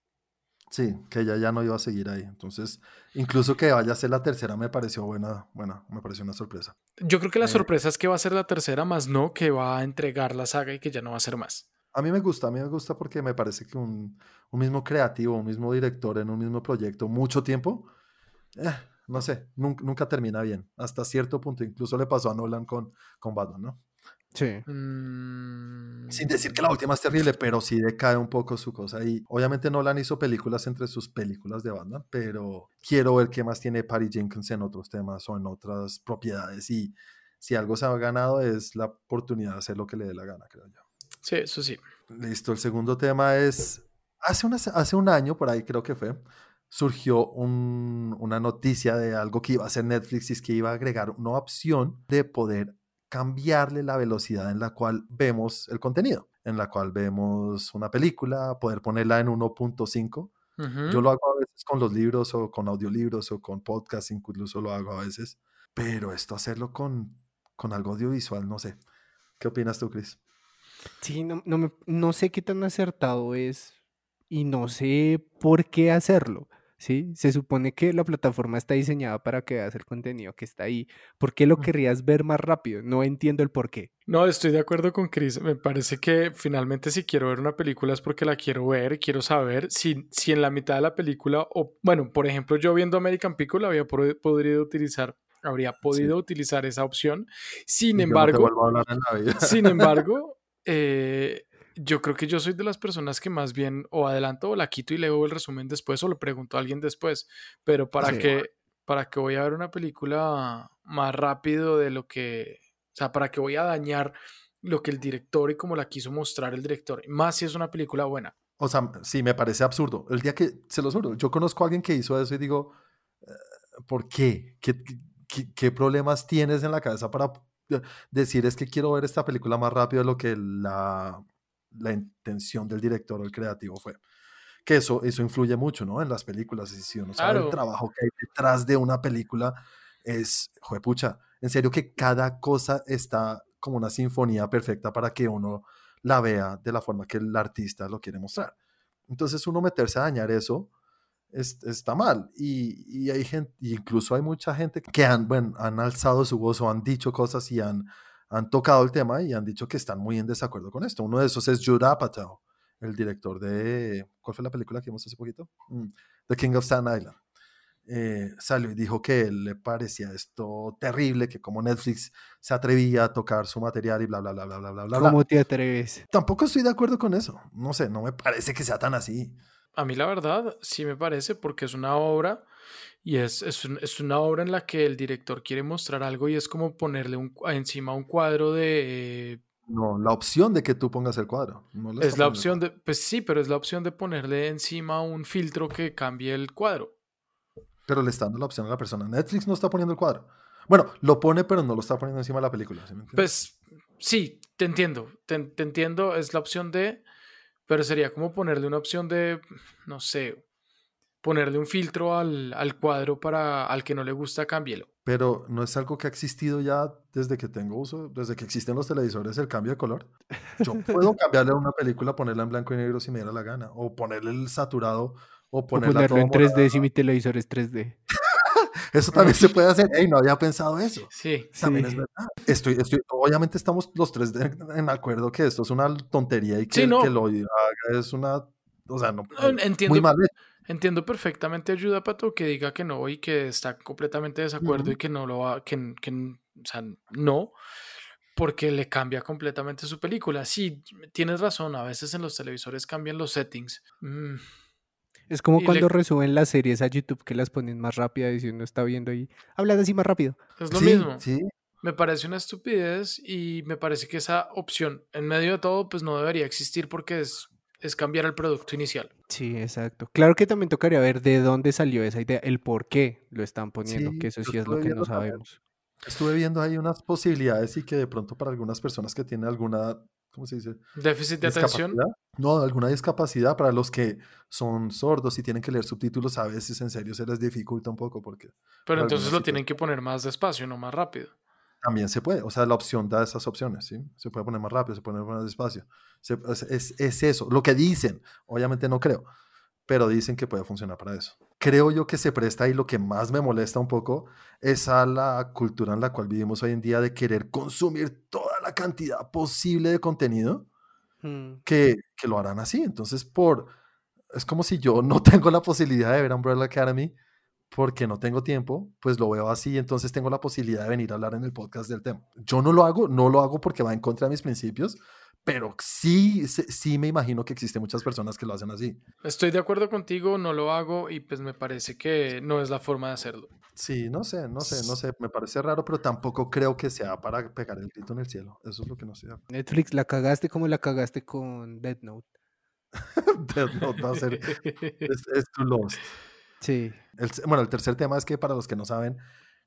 Sí, que ella ya no iba a seguir ahí. Entonces, incluso que vaya a ser la tercera me pareció buena, bueno, me pareció una sorpresa. Yo creo que la eh, sorpresa es que va a ser la tercera, más no que va a entregar la saga y que ya no va a ser más. A mí me gusta, a mí me gusta porque me parece que un, un mismo creativo, un mismo director en un mismo proyecto, mucho tiempo, eh, no sé, nunca, nunca, termina bien. Hasta cierto punto, incluso le pasó a Nolan con, con Batman, ¿no? Sí. Mm. Sin decir que la última es terrible, pero sí decae un poco su cosa. Y obviamente Nolan hizo películas entre sus películas de banda, pero quiero ver qué más tiene Patty Jenkins en otros temas o en otras propiedades. Y si algo se ha ganado es la oportunidad de hacer lo que le dé la gana, creo yo. Sí, eso sí. Listo, el segundo tema es, hace, una, hace un año, por ahí creo que fue, surgió una noticia de algo que iba a hacer Netflix y es que iba a agregar una opción de poder cambiarle la velocidad en la cual vemos el contenido, en la cual vemos una película, poder ponerla en 1.5 Yo lo hago a veces con los libros o con audiolibros o con podcasts, incluso lo hago a veces. Pero esto hacerlo con, con algo audiovisual, no sé. ¿Qué opinas tú, Chris? Sí, no, no, me- no sé qué tan acertado es y no sé por qué hacerlo. ¿Sí? Se supone que la plataforma está diseñada para que veas el contenido que está ahí. ¿Por qué lo querrías ver más rápido? No entiendo el por qué. No, estoy de acuerdo con Chris. Me parece que finalmente si quiero ver una película es porque la quiero ver, quiero saber si, si en la mitad de la película, o bueno, por ejemplo, yo viendo American Pickle había podido utilizar, habría podido utilizar esa opción. Sin no embargo, sin embargo, eh, yo creo que yo soy de las personas que más bien o adelanto o la quito y leo el resumen después o le pregunto a alguien después. Pero para Sí. que para que voy a ver una película más rápido de lo que, o sea, para que voy a dañar lo que el director y como la quiso mostrar el director, más si es una película buena. O sea, sí, me parece absurdo. El día que, se lo juro, yo conozco a alguien que hizo eso y digo, eh, ¿por qué? ¿Qué, qué, qué problemas tienes en la cabeza para eh, decir es que quiero ver esta película más rápido de lo que la, la intención del director o el creativo fue? Que eso, eso influye mucho, ¿no? En las películas. Y si uno sabe Claro. el trabajo que hay detrás de una película, es, juepucha, en serio que cada cosa está como una sinfonía perfecta para que uno la vea de la forma que el artista lo quiere mostrar. Entonces uno meterse a dañar eso es- está mal. Y, y hay gente, incluso hay mucha gente que han, bueno, han alzado su voz o han dicho cosas y han, han tocado el tema y han dicho que están muy en desacuerdo con esto. Uno de esos es Judd Apatow, el director de, ¿cuál fue la película que vimos hace poquito? Mm, The King of Staten Island. Eh, salió y dijo que él le parecía esto terrible, que como Netflix se atrevía a tocar su material y bla, bla, bla, bla, bla, bla, bla. bla. ¿Cómo te atreves? Tampoco estoy de acuerdo con eso. No sé, no me parece que sea tan así. A mí la verdad sí me parece porque es una obra y es, es, un- es una obra en la que el director quiere mostrar algo y es como ponerle un, encima un cuadro de... eh, No, la opción de que tú pongas el cuadro. no Es la opción de... Pues sí, pero es la opción de ponerle encima un filtro que cambie el cuadro. Pero le está dando la opción a la persona. Netflix no está poniendo el cuadro. Bueno, lo pone, pero no lo está poniendo encima de la película. ¿sí me entiendes? Pues sí, te entiendo, te, te entiendo, es la opción de, pero sería como ponerle una opción de, no sé, ponerle un filtro al, al cuadro para al que no le gusta, cámbielo. Pero no es algo que ha existido ya desde que tengo uso, desde que existen los televisores, el cambio de color. Yo puedo cambiarle a una película, ponerla en blanco y negro si me diera la gana, o ponerle el saturado, o O ponerla ponerlo todo en 3D morada. si mi televisor es 3D. Eso también se puede hacer. Ey, no había pensado eso. Sí, También Sí. es verdad. Estoy, estoy, obviamente estamos los tres de- en acuerdo que esto es una tontería y que Sí, no. que lo haga es una, o sea, no, No, entiendo, muy mal hecho. Entiendo perfectamente ayuda Pato que diga que no y que está completamente de desacuerdo y que no lo va, que, que, o sea, no, porque le cambia completamente su película. Sí, tienes razón, a veces en los televisores cambian los settings. Mm, Es como Y le- cuando resuben las series a YouTube que las ponen más rápidas y si uno está viendo ahí, hablas así más rápido. es lo sí, mismo. sí, Me parece una estupidez y me parece que esa opción, en medio de todo, pues no debería existir porque es, es cambiar el producto inicial. Sí, exacto. Claro que también tocaría ver de dónde salió esa idea, el por qué lo están poniendo, Sí, que eso sí es lo que no sabemos. Estuve viendo ahí unas posibilidades y que de pronto para algunas personas que tienen alguna, ¿cómo se dice? Déficit de atención. No, alguna discapacidad para los que son sordos y tienen que leer subtítulos, a veces en serio se les dificulta un poco porque Pero entonces lo tienen que poner más despacio, no más rápido. También se puede, o sea, la opción da esas opciones, ¿sí? Se puede poner más rápido, se puede poner más despacio. Se- es, es- es eso, lo que dicen, obviamente no creo, pero dicen que puede funcionar para eso. Creo yo que se presta y lo que más me molesta un poco es a la cultura en la cual vivimos hoy en día de querer consumir toda la cantidad posible de contenido Mm, que, que lo harán así. Entonces, por es como si yo no tengo la posibilidad de ver Umbrella Academy porque no tengo tiempo, pues lo veo así, entonces tengo la posibilidad de venir a hablar en el podcast del tema. Yo no lo hago, no lo hago porque va en contra de mis principios, pero sí, sí, me imagino que existen muchas personas que lo hacen así. Estoy de acuerdo contigo, no lo hago y pues me parece que no es la forma de hacerlo. Sí, no sé, no sé, no sé, me parece raro, pero tampoco creo que sea para pegar el grito en el cielo. Eso es lo que no acuerdo. Netflix, la cagaste como la cagaste con Dead Note. Death Note va a ser, es, es too lost. Sí. El- bueno, el tercer tema es que para los que no saben,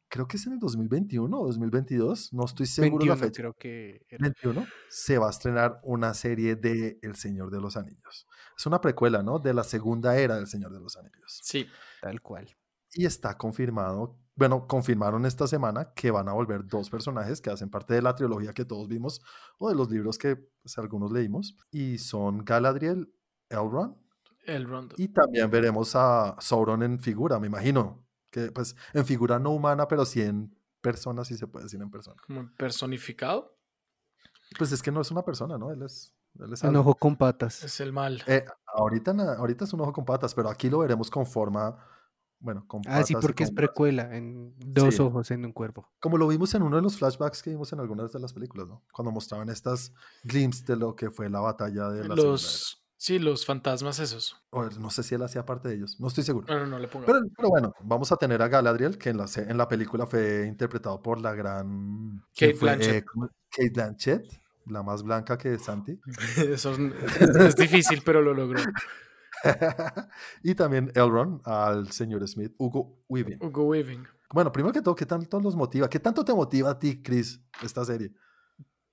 creo que es en el 2021 o 2022, no estoy seguro de la 21 fecha. creo que era. 21 se va a estrenar una serie de El Señor de los Anillos. Es una precuela, ¿no? De la segunda era del Señor de los Anillos. Sí. Tal cual. Y está confirmado, bueno, confirmaron esta semana que van a volver dos personajes que hacen parte de la trilogía que todos vimos o de los libros que pues, algunos leímos. Y son Galadriel, Elrond El rondo. y también veremos a Sauron en figura, me imagino. Que pues en figura no humana, pero sí en persona, si se puede decir en persona. Como personificado. Pues es que no es una persona, ¿no? Él es, él es Un algo. ojo con patas. Es el mal. Eh, ahorita, ahorita es un ojo con patas, pero aquí lo veremos con forma, bueno, con Ah, sí, patas porque es precuela, en dos Sí. ojos en un cuerpo. Como lo vimos en uno de los flashbacks que vimos en algunas de las películas, ¿no? Cuando mostraban estas glimpses de lo que fue la batalla de la Segunda Los. Sí, los fantasmas esos. O no sé si él hacía parte de ellos, no estoy seguro. No, no, no le pongo. Pero, pero bueno, vamos a tener a Galadriel, que en la, en la película fue interpretado por la gran... ¿quién Kate fue? Blanchett. Eh, ¿cómo? Kate Blanchett, la más blanca que Santi. Eso es, es- es difícil, pero lo logró. y también Elrond al señor Smith, Hugo Weaving. Hugo Weaving. Bueno, primero que todo, ¿qué tanto los motiva? ¿Qué tanto te motiva a ti, Chris, esta serie?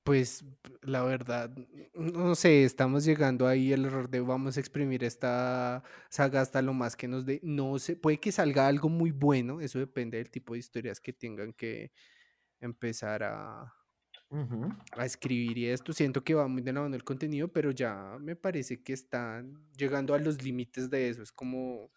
Pues la verdad, no sé, estamos llegando ahí al error de vamos a exprimir esta saga hasta lo más que nos dé. No sé, puede que salga algo muy bueno, eso depende del tipo de historias que tengan que empezar a, a escribir y esto. Siento que va muy de la mano el contenido, pero ya me parece que están llegando a los límites de eso. Es como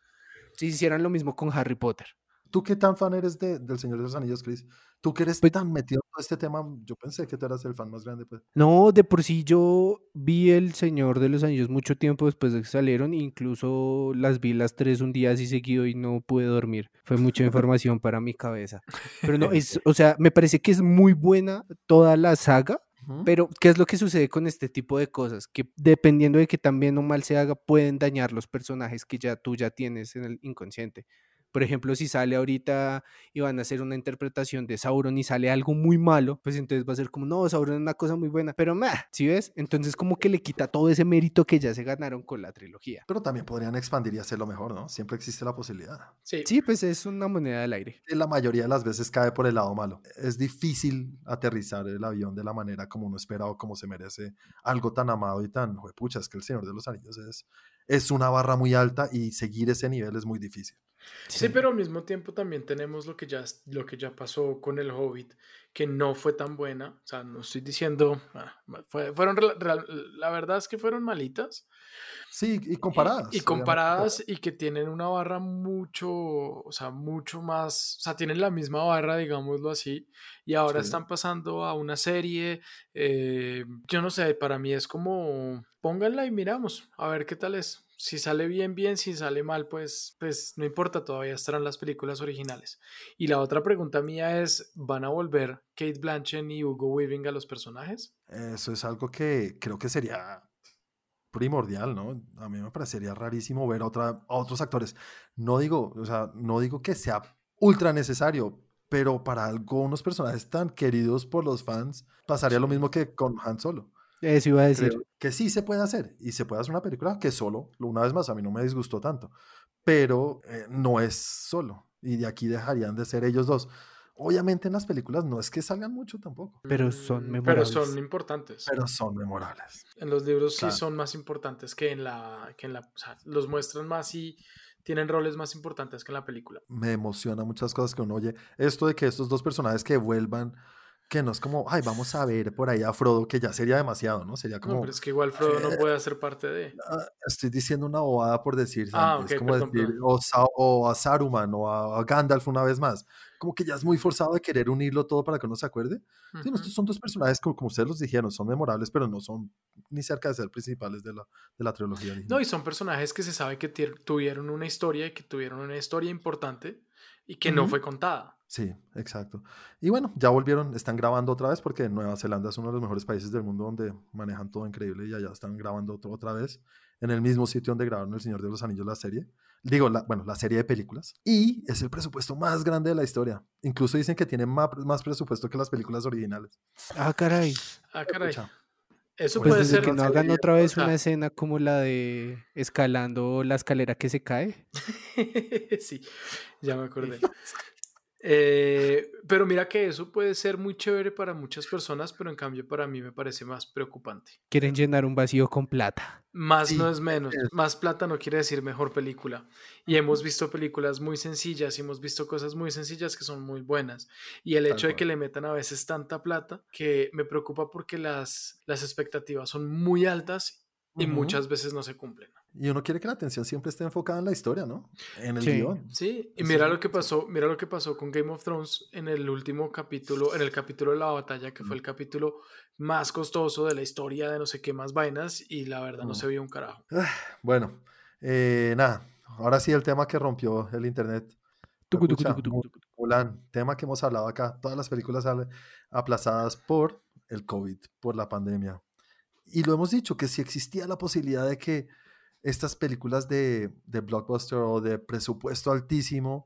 si hicieran lo mismo con Harry Potter. ¿Tú qué tan fan eres de, del Señor de los Anillos, Chris? ¿Tú que eres Pues- tan metido en todo este tema? Yo pensé que tú eras el fan más grande, pues. No, de por sí yo vi El Señor de los Anillos mucho tiempo después de que salieron, incluso las vi las tres un día así seguido y no pude dormir. Fue mucha información para mi cabeza. Pero no, es, o sea, me parece que es muy buena toda la saga, pero ¿qué es lo que sucede con este tipo de cosas? Que dependiendo de que tan bien o mal se haga, pueden dañar los personajes que ya tú ya tienes en el inconsciente. Por ejemplo, si sale ahorita y van a hacer una interpretación de Sauron y sale algo muy malo, pues entonces va a ser como, no, Sauron es una cosa muy buena, pero meh, ¿sí ves? Entonces como que le quita todo ese mérito que ya se ganaron con la trilogía. Pero también podrían expandir y hacerlo mejor, ¿no? Siempre existe la posibilidad. Sí. Sí, pues es una moneda del aire. La mayoría de las veces cae por el lado malo. Es difícil aterrizar el avión de la manera como uno espera o como se merece algo tan amado y tan, pucha, es que el Señor de los Anillos es, es una barra muy alta y seguir ese nivel es muy difícil. Sí, pero al mismo tiempo también tenemos lo que ya, lo que ya pasó con el Hobbit, que no fue tan buena. O sea, no estoy diciendo. ah, fue- fueron, la verdad es que fueron malitas. Sí, y comparadas. Y, comparadas y que tienen una barra mucho, o sea, mucho más, o sea, tienen la misma barra, digámoslo así, y ahora Sí. están pasando a una serie, eh, yo no sé, para mí es como, pónganla y miramos, a ver qué tal es. Si sale bien, bien, si sale mal, pues, pues no importa, todavía estarán las películas originales. Y la otra pregunta mía es, ¿van a volver Kate Blanchett y Hugo Weaving a los personajes? Eso es algo que creo que sería primordial, ¿no? A mí me parecería rarísimo ver a, otra, a otros actores. No digo, o sea, no digo que sea ultra necesario, pero para algunos personajes tan queridos por los fans, pasaría lo mismo que con Han Solo. Eso iba a decir. Creo que sí se puede hacer y se puede hacer una película que solo, una vez más, a mí no me disgustó tanto, pero eh, no es solo y de aquí dejarían de ser ellos dos. Obviamente en las películas no es que salgan mucho tampoco, Pero son Mm, Pero son memorables. importantes. pero son memorables. En los libros Claro. sí son más importantes que en la, que en la, o sea, los muestran más y tienen roles más importantes que en la película. Me emociona muchas cosas que uno oye. Esto de que estos dos personajes que vuelvan, que no es como, ay, vamos a ver por ahí a Frodo, que ya sería demasiado, ¿no? Sería No, como, pero es que igual Frodo no eh, puede hacer parte de. estoy diciendo una bobada por decir, Ah, Santi, ok, es como perdón, decir, o, o a Saruman o a, a Gandalf una vez más. Como que ya es muy forzado de querer unirlo todo para que uno se acuerde. Sí, no, Ujú. estos son dos personajes, como, como ustedes los dijeron, son memorables, pero no son ni cerca de ser principales de la, de la trilogía original. No, y son personajes que se sabe que tuvieron una historia y que tuvieron una historia importante y que no Ujú. fue contada. Sí, exacto. Y bueno, ya volvieron, están grabando otra vez porque Nueva Zelanda es uno de los mejores países del mundo donde manejan todo increíble y allá están grabando otro- otra vez en el mismo sitio donde grabaron El Señor de los Anillos la serie. Digo, la, bueno, la serie de películas. Y es el presupuesto más grande de la historia. Incluso dicen que tiene más, más presupuesto que las películas originales. Ah, caray. Ah, caray. Eso Pues puede desde ser. que no hagan otra vez o sea- una escena como la de escalando la escalera que se cae. sí, ya me acordé. Eh, pero mira que eso puede ser muy chévere para muchas personas, pero en cambio para mí me parece más preocupante. Quieren llenar un vacío con plata. Más Sí, no es menos. Más plata no quiere decir mejor película. Y hemos visto películas muy sencillas y hemos visto cosas muy sencillas que son muy buenas. Y el Tal hecho de que le metan a veces tanta plata que me preocupa porque las, las expectativas son muy altas y muchas veces no se cumplen. Y uno quiere que la atención siempre esté enfocada en la historia, ¿no? En el Sí. guion. Sí, y mira lo que pasó, mira lo que pasó con Game of Thrones en el último capítulo, en el capítulo de la batalla, que fue el capítulo más costoso de la historia de no sé qué más vainas, y la verdad no se vio un carajo. Bueno, eh, nada. Ahora sí el tema que rompió el internet. Tucu, tucu, Pucha, tucu, tucu, Mu- tucu. Mulan, tema que hemos hablado acá. Todas las películas salen aplazadas por el COVID, por la pandemia. Y lo hemos dicho, que si existía la posibilidad de que estas películas de, de blockbuster o de presupuesto altísimo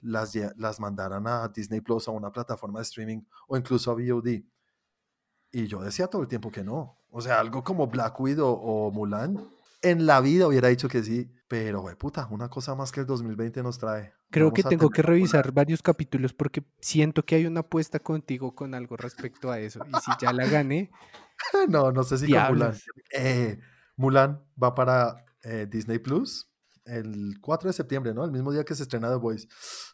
las, las mandaran a Disney Plus a una plataforma de streaming o incluso a VOD. Y yo decía todo el tiempo que no. O sea, algo como Black Widow o Mulan, en la vida hubiera dicho que sí, pero güey, puta, una cosa más que el 2020 nos trae. Creo Vamos que tengo que revisar varios capítulos porque siento que hay una apuesta contigo con algo respecto a eso. Y si ya la gané, No, no sé si con Mulan. Eh, Mulan va para eh, Disney Plus el 4 de septiembre, ¿no? El mismo día que se estrena The Voice.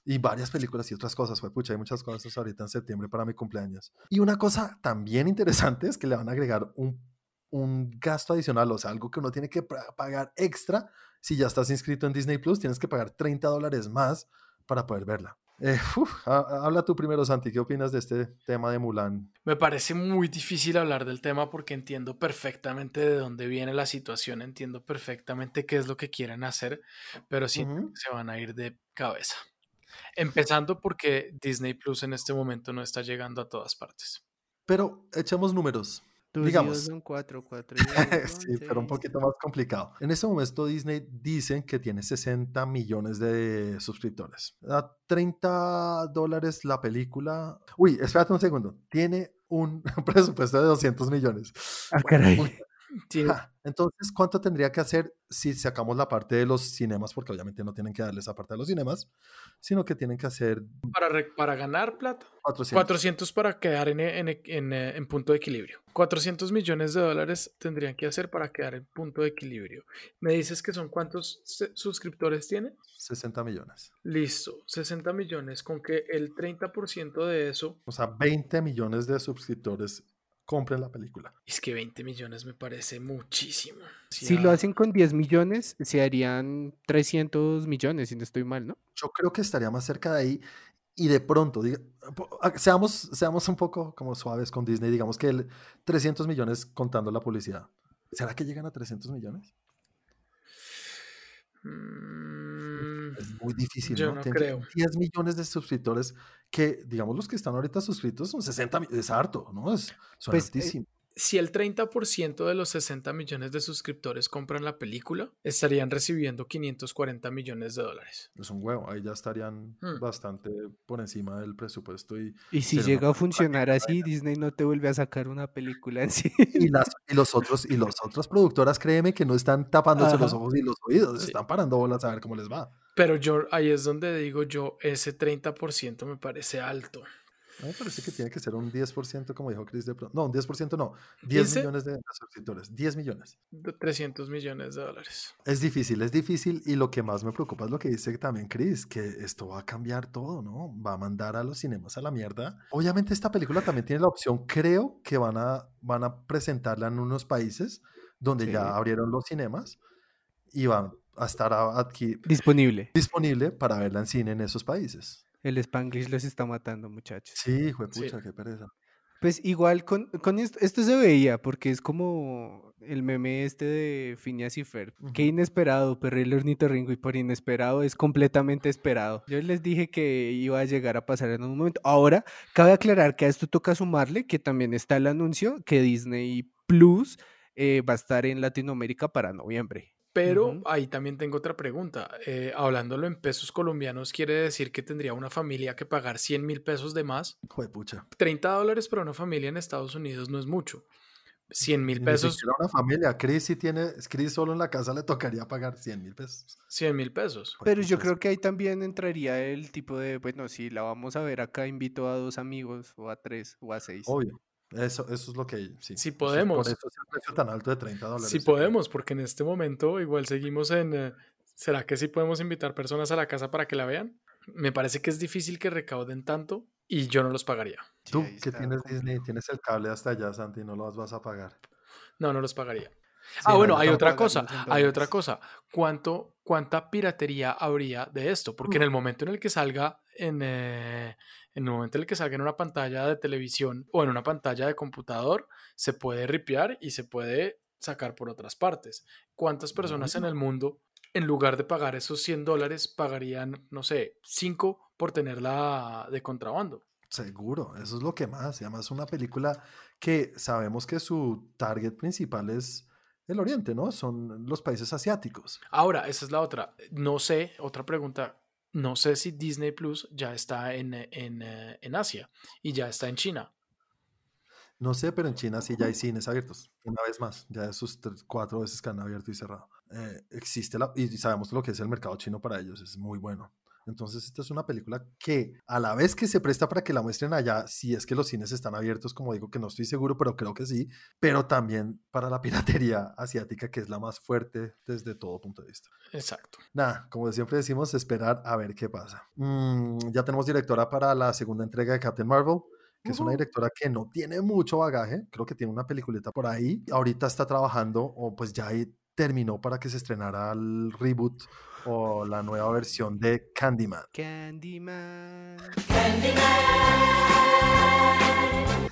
Y varias películas y otras cosas. Fue pucha, hay muchas cosas ahorita en septiembre para mi cumpleaños. Y una cosa también interesante es que le van a agregar un, un gasto adicional, o sea, algo que uno tiene que pagar extra. Si ya estás inscrito en Disney Plus, tienes que pagar 30 dólares más para poder verla. Eh, uf, ha- habla tú primero, Santi. ¿Qué opinas de este tema de Mulan? Me parece muy difícil hablar del tema porque entiendo perfectamente de dónde viene la situación, entiendo perfectamente qué es lo que quieren hacer, pero que se van a ir de cabeza. Empezando porque Disney Plus en este momento no está llegando a todas partes. Pero echemos números. Tus Digamos. son cuatro, cuatro son sí, pero un poquito más complicado. En este momento Disney dicen que tiene 60 millones de suscriptores. A 30 dólares la película. Uy, espérate un segundo. Tiene un presupuesto de 200 millones. Ah, caray. Ja, Entonces, ¿cuánto tendría que hacer si sacamos la parte de los cinemas? Porque obviamente no tienen que darle esa parte de los cinemas, sino que tienen que hacer para, re- para ganar plata, 400. 400 para quedar en, en- en, eh, en punto de equilibrio. 400 millones de dólares tendrían que hacer para quedar en punto de equilibrio. ¿Me dices que son cuántos suscriptores tiene? 60 millones. Listo, 60 millones, con que el 30% de eso, O sea, 20 millones de suscriptores compren la película. es que 20 millones me parece muchísimo. Si lo hacen con 10 millones, se harían 300 millones, si no estoy mal, ¿no? yo creo que estaría más cerca de ahí y de pronto, diga- seamos, seamos un poco como suaves con Disney, digamos que el 300 millones contando la publicidad. ¿Será que llegan a 300 millones? Mm, Es muy difícil, Yo ¿no? no creo. 10 millones de suscriptores que, digamos, los que están ahorita suscritos son 60, mi- es harto, ¿no? Es, son Pues, eh, altísimo. Si el 30% de los 60 millones de suscriptores compran la película, estarían recibiendo 540 millones de dólares. Es un huevo, ahí ya estarían Hmm. bastante por encima del presupuesto y, Y si llega a funcionar así, Disney no te vuelve a sacar una película en sí. y, las, y los otros y las otras productoras, créeme que no están tapándose los ojos y los oídos, Sí. están parando bolas a ver cómo les va. Pero yo ahí es donde digo yo, ese 30% me parece alto. A mí me parece que tiene que ser un 10%, como dijo Chris de pronto. No, un 10% no. 10 ¿15? millones de, de suscriptores. 10 millones. de 300 millones de dólares. Es difícil, es difícil. Y lo que más me preocupa es lo que dice también Chris, que esto va a cambiar todo, ¿no? Va a mandar a los cinemas a la mierda. Obviamente esta película también tiene la opción, creo que van a, van a presentarla en unos países donde Sí. ya abrieron los cinemas y van a estar aquí Disponible. disponible para verla en cine en esos países. El Spanglish los está matando, muchachos. Sí, hijo de Sí. pucha, qué pereza. Pues igual con, con esto, esto se veía, porque es como el meme este de Phineas y Ferb. Qué Ujú. inesperado, pero el ornitorrinco y por inesperado es completamente esperado. Yo les dije que iba a llegar a pasar en un momento. Ahora, cabe aclarar que a esto toca sumarle que también está el anuncio que Disney Plus eh, va a estar en Latinoamérica para noviembre. Pero ahí también tengo otra pregunta. Eh, hablándolo en pesos colombianos, quiere decir que tendría una familia que pagar 100 mil pesos de más. Hijo de pucha. 30 dólares para una familia en Estados Unidos no es mucho. 100 mil ni pesos. una familia. Chris si tiene, Chris solo en la casa le tocaría pagar 100 mil pesos. 100 mil pesos. Pero yo creo que ahí también entraría el tipo de, bueno, si la vamos a ver acá, invito a dos amigos, o a tres, o a seis. Obvio. Eso, eso es lo que sí. Si eso es- podemos. por eso es el precio tan alto de 30 dólares. Si podemos, porque en este momento igual seguimos en... eh, ¿Será que sí podemos invitar personas a la casa para que la vean? Me parece que es difícil que recauden tanto y yo no los pagaría. Sí, Tú que tienes Disney, tienes el cable hasta allá, Santi, no los vas a pagar. No, no los pagaría. Sí, ah, no, bueno, hay otra cosa, hay otra cosa. ¿Cuánto, ¿Cuánta piratería habría de esto? Porque en el momento en el que salga en, eh, en el momento en el que salga en una pantalla de televisión o en una pantalla de computador, se puede ripear y se puede sacar por otras partes. ¿Cuántas personas en el mundo, en lugar de pagar esos 100 dólares, pagarían, no sé, 5 por tenerla de contrabando? Seguro, eso es lo que más. Y además una película que sabemos que su target principal es el Oriente, ¿no? Son los países asiáticos. Ahora, esa es la otra. No sé, otra pregunta. No sé si Disney Plus ya está en, eh, en, eh, en Asia y ya está en China. No sé, pero en China sí ya hay cines abiertos. Una vez más, ya esos cuatro veces que han abierto y cerrado. Eh, existe la, y sabemos lo que es el mercado chino para ellos, es muy bueno. Entonces, esta es una película que a la vez que se presta para que la muestren allá, si es que los cines están abiertos, como digo que no estoy seguro, pero creo que sí, pero también para la piratería asiática, que es la más fuerte desde todo punto de vista. Exacto. Nada, como siempre decimos, esperar a ver qué pasa. Mm, ya tenemos directora para la segunda entrega de Captain Marvel, que es una directora que no tiene mucho bagaje, creo que tiene una peliculeta por ahí. Ahorita está trabajando, o pues ya ahí terminó para que se estrenara el reboot o la nueva versión de Candyman. Candyman.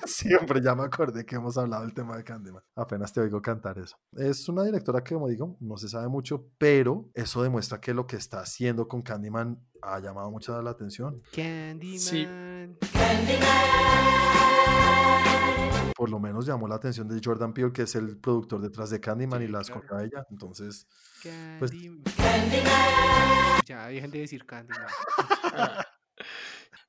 Siempre ya me acordé que hemos hablado del tema de Candyman. Apenas te oigo cantar eso. Es una directora que, como digo, no se sabe mucho, pero eso demuestra que lo que está haciendo con Candyman ha llamado mucho la atención. Candyman. Por lo menos llamó la atención de Jordan Peele, que es el productor detrás de Candyman y la claro. escogió a ella. Entonces, Pues- Candyman. Ya, dejen de decir Candyman.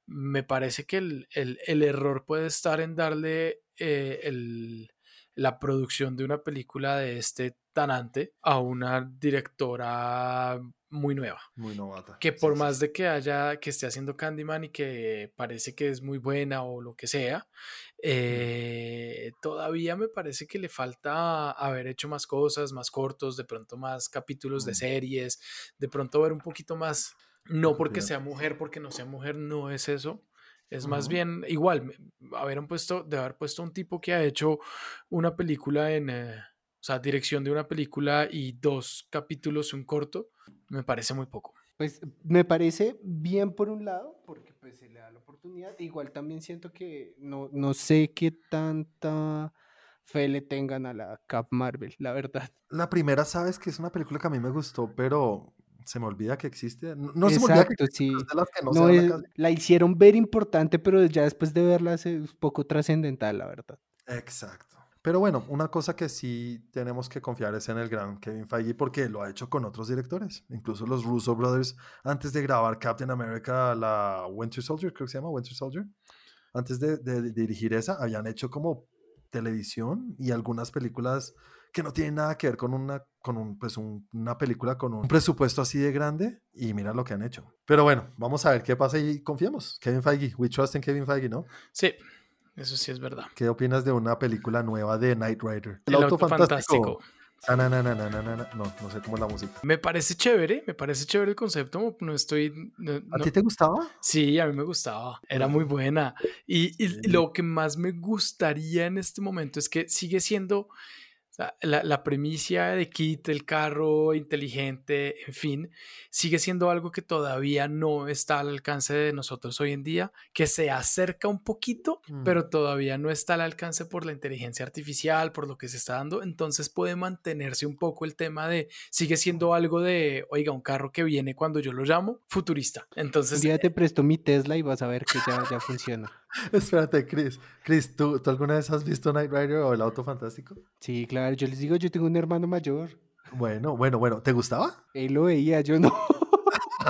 Me parece que el, el- el error puede estar en darle eh, el- la producción de una película de este tanante a una directora muy nueva. muy novata. que por sí, más sí. de que haya, que esté haciendo Candyman y que parece que es muy buena o lo que sea, eh, todavía me parece que le falta haber hecho más cosas, más cortos, de pronto más capítulos de Mm. series, de pronto ver un poquito más, no porque sea mujer, porque no sea mujer, no es eso. Es más bien igual, haber puesto, de haber puesto un tipo que ha hecho una película en, eh, o sea, dirección de una película y dos capítulos, un corto, me parece muy poco. Pues me parece bien por un lado, porque pues se le da la oportunidad. Igual también siento que no, no sé qué tanta fe le tengan a la Cap Marvel, la verdad. La primera, sabes que es una película que a mí me gustó, pero se me olvida que existe. No, no se me olvida que Exacto, existe, sí. pero es de las que no, No es- la hicieron ver importante, pero ya después de verla es un poco trascendental, la verdad. Exacto. Pero bueno, una cosa que sí tenemos que confiar es en el gran Kevin Feige porque lo ha hecho con otros directores. Incluso los Russo Brothers, antes de grabar Captain America, la Winter Soldier, creo que se llama Winter Soldier, antes de, dirigir esa, habían hecho como televisión y algunas películas que no tienen nada que ver con una, con un, pues un- una película con un presupuesto así de grande y mira lo que han hecho. Pero bueno, vamos a ver qué pasa y confiamos. Kevin Feige, we trust in Kevin Feige, ¿no? Sí, eso sí es verdad. ¿Qué opinas de una película nueva de Knight Rider? El auto fantástico. Ah, na, na, na. No, no sé cómo es la música. Me parece chévere, me parece chévere el concepto. No estoy. no- ¿A no- ti te gustaba? Sí, a mí me gustaba. Era muy buena. Y, y Sí. lo que más me gustaría en este momento es que sigue siendo sea, la, la premisa de Kit, el carro inteligente, en fin, sigue siendo algo que todavía no está al alcance de nosotros hoy en día, que se acerca un poquito, Mm. pero todavía no está al alcance por la inteligencia artificial, por lo que se está dando. Entonces puede mantenerse un poco el tema de, sigue siendo algo de, oiga, un carro que viene cuando yo lo llamo, futurista. Un Entonces, día te presto mi Tesla y vas a ver que ya, ya funciona. Espérate, Chris. Chris, ¿tú, ¿tú alguna vez has visto Knight Rider o El Auto Fantástico? Sí, claro, yo les digo, yo tengo un hermano mayor. Bueno, bueno, bueno. ¿Te gustaba? Él lo veía, yo no.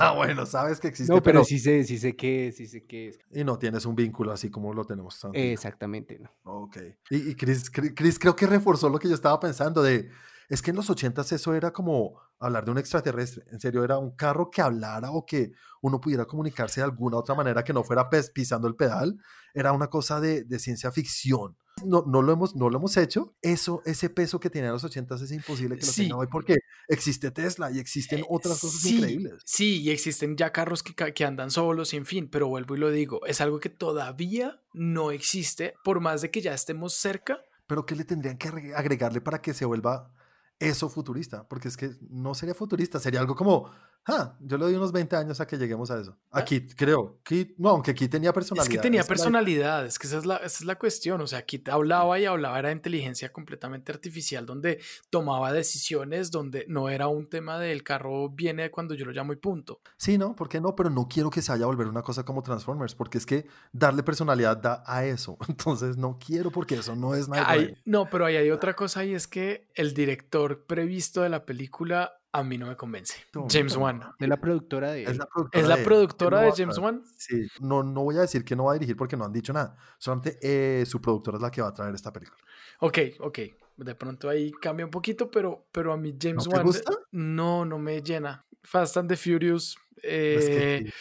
Ah, bueno, sabes que existe. No, pero, sí sé, sí sé qué es, sí sé qué es. Y no tienes un vínculo así como lo tenemos. Santi. Exactamente, no. Ok. Y, y Chris, Chris- Chris creo que reforzó lo que yo estaba pensando de, es que en los ochentas eso era como hablar de un extraterrestre. En serio, era un carro que hablara o que uno pudiera comunicarse de alguna otra manera que no fuera pes- pisando el pedal. Era una cosa de, de ciencia ficción. No, no, lo hemos, no lo hemos hecho. Eso, ese peso que tenía en los ochentas es imposible que lo Sí. tenga hoy porque existe Tesla y existen otras cosas Sí, increíbles. Sí, y existen ya carros que, que andan solos, y en fin, pero vuelvo y lo digo, es algo que todavía no existe, por más de que ya estemos cerca. Pero ¿qué le tendrían que agre- agregarle para que se vuelva eso futurista? Porque es que no sería futurista, sería algo como, ah, yo le doy unos 20 años a que lleguemos a eso. A Kit, creo. Kit, no, aunque Kit tenía Es personalidad. que tenía es personalidad, es que esa es, la, esa es la cuestión. O sea, aquí te hablaba y hablaba, era inteligencia completamente artificial, donde tomaba decisiones, donde no era un tema del carro viene cuando yo lo llamo y punto. Sí, ¿no? ¿Por qué no? Pero no quiero que se vaya a volver una cosa como Transformers, porque es que darle personalidad da a eso. Entonces no quiero porque eso no es nada. No, pero ahí hay otra cosa y es que el director previsto de la película a mí no me convence. James Wan. De la productora de Es la productora, ¿Es la de, productora no de James Wan? Sí, no, no voy a decir que no va a dirigir porque no han dicho nada. Solamente eh, su productora es la que va a traer esta película. Ok, ok. De pronto ahí cambia un poquito, pero, pero a mí James ¿No te Wan gusta? no, no me llena. Fast and the Furious, Es que eh,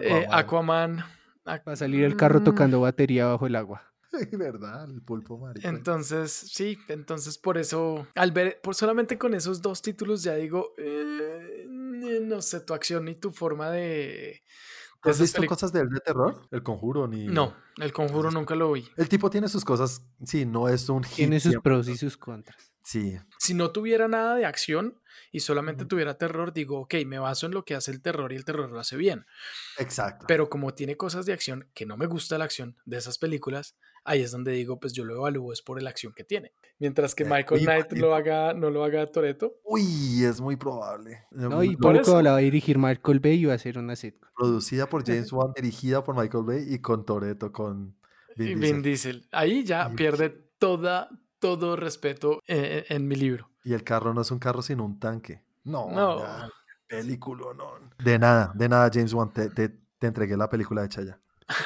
eh, Aquaman. Aquaman. Aqu- Va a salir el carro tocando batería bajo el agua. ¿Verdad? El pulpo marico. Entonces, sí, entonces por eso, al ver, por solamente con esos dos títulos ya digo, eh, no sé, tu acción y tu forma de... ¿Has visto cosas de él de terror? El conjuro ni. No, el conjuro nunca lo vi. El tipo tiene sus cosas. Sí, no es un hit. Tiene sus pros y sus contras. Sí. Si no tuviera nada de acción y solamente tuviera terror, digo, ok, me baso en lo que hace el terror y el terror lo hace bien. Exacto. Pero como tiene cosas de acción que no me gusta la acción de esas películas, ahí es donde digo, pues yo lo evalúo es por la acción que tiene. Mientras que Michael Knight lo haga, no lo haga Toreto. Uy, es muy probable. No, y por eso- la va a dirigir Michael Bay y va a hacer una sitcom. Producida por James Wan, dirigida por Michael Bay y con Toreto, con Vin Vin Diesel. Ahí ya Vin pierde toda, todo respeto eh, en mi libro. Y el carro no es un carro, sino un tanque. No, No. ya, película, no. De nada, de nada, James Wan. Te, te, te entregué la película hecha ya.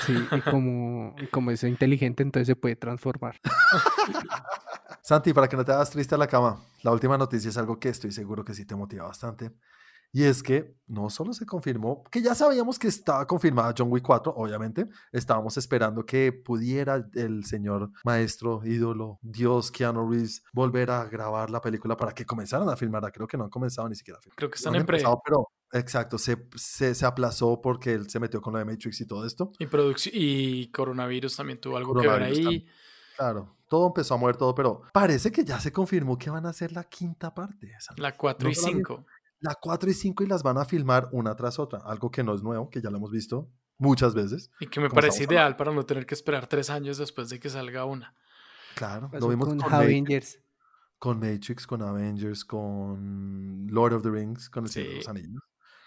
Sí, y como, y como es inteligente, entonces se puede transformar. Santi, para que no te hagas triste a la cama, la última noticia es algo que estoy seguro que sí te motiva bastante. Y es que no solo se confirmó, que ya sabíamos que estaba confirmada John Wick 4, obviamente, estábamos esperando que pudiera el señor maestro, ídolo, Dios, Keanu Reeves, volver a grabar la película para que comenzaran a filmarla. Creo que no han comenzado ni siquiera a filmar. Creo que No están han en pre pero exacto, se, se, se aplazó porque él se metió con lo de Matrix y todo esto. y, y coronavirus también tuvo algo que ver ahí. también. Claro, todo empezó a mover todo, pero parece que ya se confirmó que van a hacer la quinta parte. La 4 No y solamente- 5. La 4 y 5 y las van a filmar una tras otra, algo que no es nuevo, que ya lo hemos visto muchas veces. Y que me parece ideal para no tener que esperar tres años después de que salga una. Claro, Pasó lo vimos con con, Matrix, Avengers. con Matrix, con Avengers, con Lord of the Rings, con el Señor de los Sí. Anillos.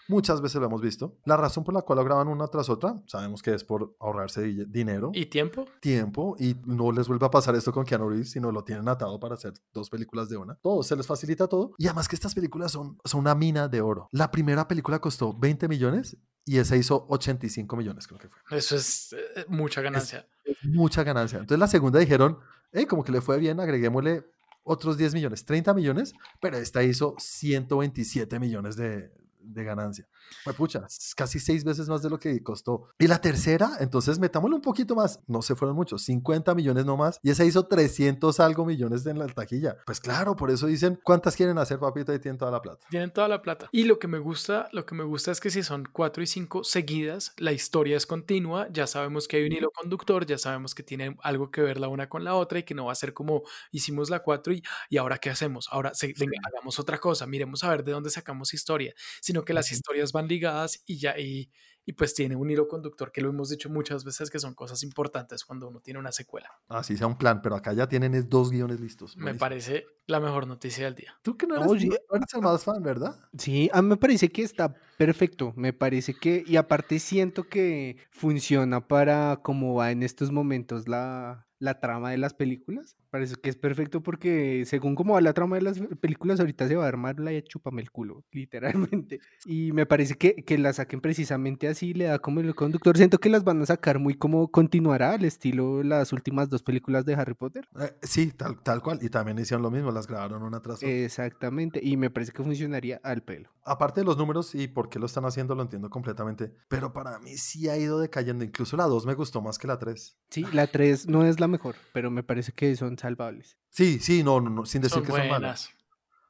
Muchas veces lo hemos visto. La razón por la cual lo graban una tras otra, sabemos que es por ahorrarse di- dinero, ¿Y tiempo? tiempo, y no les vuelve a pasar esto con Keanu Reeves, sino lo tienen atado para hacer dos películas de una. Todo, se les facilita todo. Y además que estas películas son, son una mina de oro. La primera película costó 20 millones y esa hizo 85 millones, creo que fue. Eso es eh, mucha ganancia. Es mucha ganancia. Entonces la segunda dijeron, eh, como que le fue bien, agreguémosle otros 10 millones, 30 millones, pero esta hizo 127 millones de, de ganancia. Pues pucha, casi seis veces más de lo que costó. Y la tercera, entonces metámosle un poquito más, no se fueron muchos, 50 millones no más, y esa hizo 300 algo millones en la taquilla. Pues claro, por eso dicen, ¿cuántas quieren hacer, papito? Y tienen toda la plata. Tienen toda la plata. Y lo que me gusta, lo que me gusta es que si son cuatro y cinco seguidas, la historia es continua. Ya sabemos que hay un hilo conductor, ya sabemos que tienen algo que ver la una con la otra y que no va a ser como hicimos la cuatro y, y ahora qué hacemos. Ahora se- hagamos otra cosa, miremos a ver de dónde sacamos historia, sino que las historias van ligadas y ya y, y pues tiene un hilo conductor que lo hemos dicho muchas veces que son cosas importantes cuando uno tiene una secuela. Así sea un plan, pero acá ya tienen es dos guiones listos. Me Buenísimo. parece la mejor noticia del día. Tú que no eres, Oye. no eres el más fan, ¿verdad? Sí, a mí me parece que está perfecto. Me parece que, y aparte siento que funciona para cómo va en estos momentos la, la trama de las películas. Parece que es perfecto porque según cómo va la trama de las películas, ahorita se va a armar la chupame el culo, literalmente. Y me parece que, que la saquen precisamente así, le da como el conductor. Siento que las van a sacar muy como continuará al estilo las últimas dos películas de Harry Potter. Eh, sí, tal, tal cual. Y también hicieron lo mismo, las grabaron una tras otra. Exactamente. Y me parece que funcionaría al pelo. Aparte de los números y por qué lo están haciendo, lo entiendo completamente. Pero para mí sí ha ido decayendo. Incluso la 2 me gustó más que la 3. Sí, la 3 no es la mejor, pero me parece que son salvables. Sí, sí, no, no, no sin decir Son que son malas. buenas.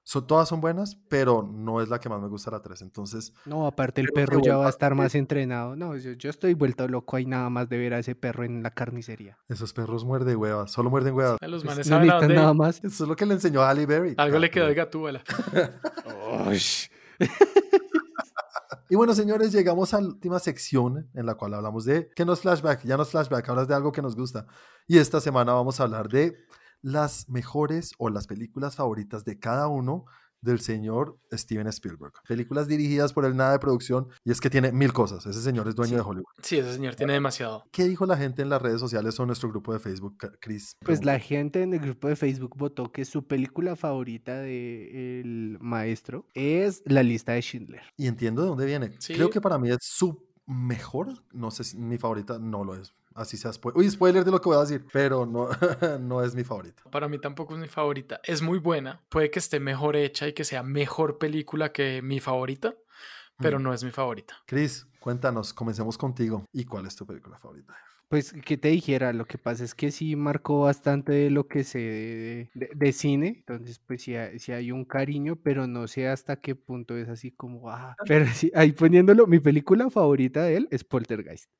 Son, todas son buenas, pero no es la que más me gusta la 3. Entonces, No, aparte el perro ya va a estar más entrenado. No, yo, yo estoy vuelto loco ahí nada más de ver a ese perro en la carnicería. esos perros muerden huevas, solo muerden huevas. A los Pues, manes no necesitan nada más. Eso es lo que le enseñó a Halle Berry. Algo le quedó de Gato. Y bueno, señores, llegamos a la última sección en la cual hablamos de que no es flashback, ya no es flashback, hablas de algo que nos gusta. Y esta semana vamos a hablar de las mejores o las películas favoritas de cada uno del señor Steven Spielberg. Películas dirigidas por él, nada de producción, y es que tiene mil cosas. Ese señor es dueño Sí. de Hollywood. Sí, ese señor tiene demasiado. ¿Qué dijo la gente en las redes sociales o en nuestro grupo de Facebook, Chris? Pues la gente en el grupo de Facebook votó que su película favorita de El Maestro es La lista de Schindler. Y entiendo de dónde viene. Sí. Creo que para mí es su mejor, no sé si mi favorita no lo es. Así sea spoiler. Uy, spoiler de lo que voy a decir, pero no, no es mi favorita. Para mí tampoco es mi favorita. Es muy buena. Puede que esté mejor hecha y que sea mejor película que mi favorita, pero Mm. no es mi favorita. Chris, cuéntanos, comencemos contigo. ¿Y cuál es tu película favorita? Pues que te dijera, lo que pasa es que sí marcó bastante de lo que sé de, de- de cine, entonces pues sí, hay- sí hay un cariño, pero no sé hasta qué punto es así como, ah, pero sí, ahí poniéndolo, mi película favorita de él es Poltergeist.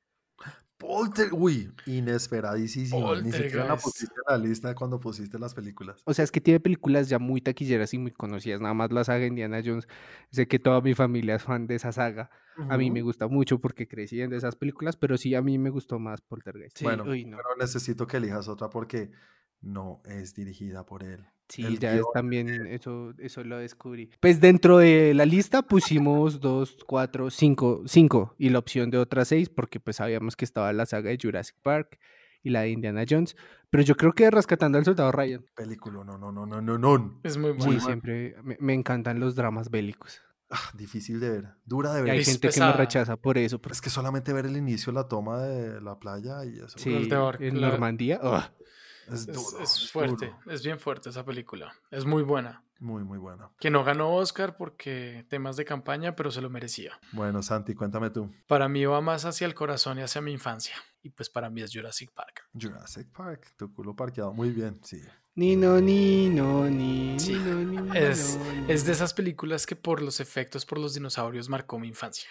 Polter, uy, inesperadísimo. Ni siquiera la pusiste en la lista cuando pusiste las películas. O sea, es que tiene películas ya muy taquilleras y muy conocidas, nada más la saga Indiana Jones, sé que toda mi familia es fan de esa saga, a mí me gusta mucho porque crecí viendo esas películas, pero sí a mí me gustó más Poltergeist. Sí, bueno, uy, no. pero necesito que elijas otra porque no es dirigida por él. Sí, el ya es también, eso, eso lo descubrí. Pues dentro de la lista pusimos dos, cuatro, cinco, cinco y la opción de otras seis, porque pues sabíamos que estaba la saga de Jurassic Park y la de Indiana Jones, pero yo creo que Rescatando al Soldado Ryan. Película, no, no, no, no, no, no. Es muy Sí, buena. siempre me, me encantan los dramas bélicos. Ah, difícil de ver, dura de Y ver. hay Es gente que pesada. me rechaza por eso. porque Es que solamente ver el inicio, la toma de la playa y eso. sí, terror, en claro. Normandía. ugh. Es, duro, es es fuerte, duro. es bien fuerte esa película. Es muy buena. Muy, muy buena. Que no ganó Oscar porque temas de campaña, pero se lo merecía. Bueno, Santi, cuéntame tú. Para mí va más hacia el corazón y hacia mi infancia. Y pues para mí es Jurassic Park. Jurassic Park, tu culo parqueado. Muy bien, sí. Ni no, ni no, ni, Sí, ni no, ni no, Es, ni es de esas películas que por los efectos, por los dinosaurios, marcó mi infancia.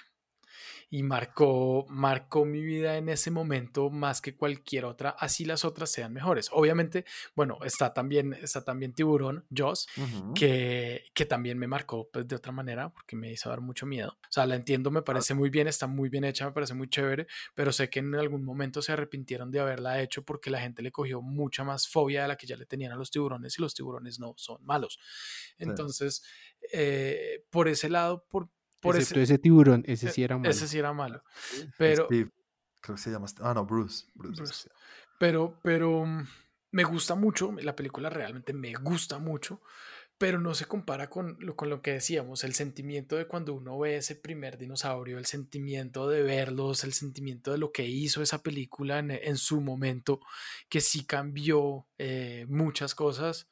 Y marcó, marcó mi vida en ese momento más que cualquier otra, así las otras sean mejores. Obviamente, bueno, está también, está también Tiburón, Jaws, que, que también me marcó pues, de otra manera porque me hizo dar mucho miedo. O sea, la entiendo, me parece muy bien, está muy bien hecha, me parece muy chévere, pero sé que en algún momento se arrepintieron de haberla hecho porque la gente le cogió mucha más fobia de la que ya le tenían a los tiburones y los tiburones no son malos. Entonces, eh, por ese lado, por, por Excepto ese, ese tiburón, ese e- sí era malo. ese sí era malo. Pero, Steve, creo que se llama. Ah, no, Bruce. Bruce, pero, pero mm, me gusta mucho, la película realmente me gusta mucho, pero no se compara con lo, con lo que decíamos, el sentimiento de cuando uno ve ese primer dinosaurio, el sentimiento de verlos, el sentimiento de lo que hizo esa película en, en su momento, que sí cambió eh, muchas cosas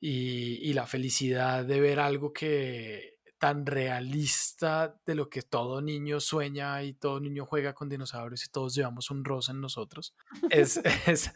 y, y la felicidad de ver algo que tan realista de lo que todo niño sueña y todo niño juega con dinosaurios y todos llevamos un rosa en nosotros. Es, es,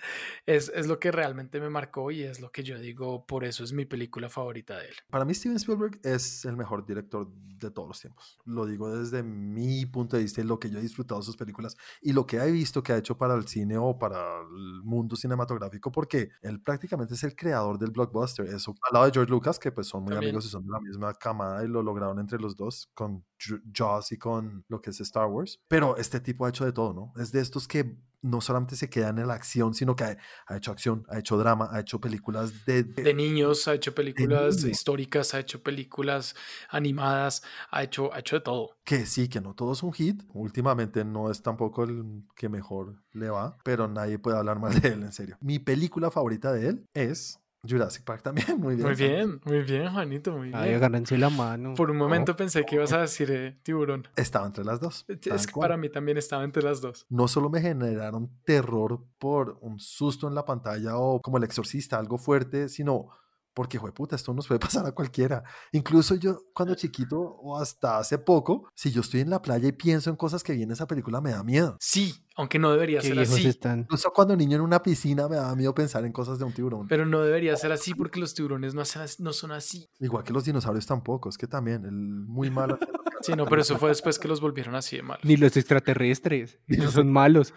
es, es lo que realmente me marcó y es lo que yo digo, por eso es mi película favorita de él. Para mí, Steven Spielberg es el mejor director de todos los tiempos. Lo digo desde mi punto de vista y lo que yo he disfrutado de sus películas y lo que he visto que ha hecho para el cine o para el mundo cinematográfico, porque él prácticamente es el creador del blockbuster. Eso al lado de George Lucas, que pues son muy También. amigos y son de la misma camada y lo lograron entre los dos con Jaws y con lo que es Star Wars. Pero este tipo ha hecho de todo, ¿no? Es de estos que no solamente se queda en la acción, sino que ha, ha hecho acción, ha hecho drama, ha hecho películas de... de- De niños, ha hecho películas históricas, ha hecho películas animadas, ha hecho, ha hecho de todo. que sí, que no todo es un hit. Últimamente no es tampoco el que mejor le va, pero nadie puede hablar mal de él, en serio. Mi película favorita de él es Jurassic Park también, muy bien. Muy bien, muy bien, Juanito, muy Ay, bien. agárrense la mano. Por un momento pensé que ibas a decir eh, tiburón. Estaba entre las dos. Es tal que cual. para mí también estaba entre las dos. no solo me generaron terror por un susto en la pantalla o como el exorcista, algo fuerte, sino porque, puta, esto nos puede pasar a cualquiera. Incluso yo, cuando chiquito o hasta hace poco, si yo estoy en la playa y pienso en cosas que vi en esa película, me da miedo. Sí, aunque no debería Qué ser así. están. Incluso cuando niño en una piscina me daba miedo pensar en cosas de un tiburón. Pero no debería ser así porque los tiburones no, hacen as- no son así. Igual que los dinosaurios tampoco, es que también, el muy malo. Sí, no, pero eso fue después que los volvieron así de malos. Ni los extraterrestres. Ellos son malos.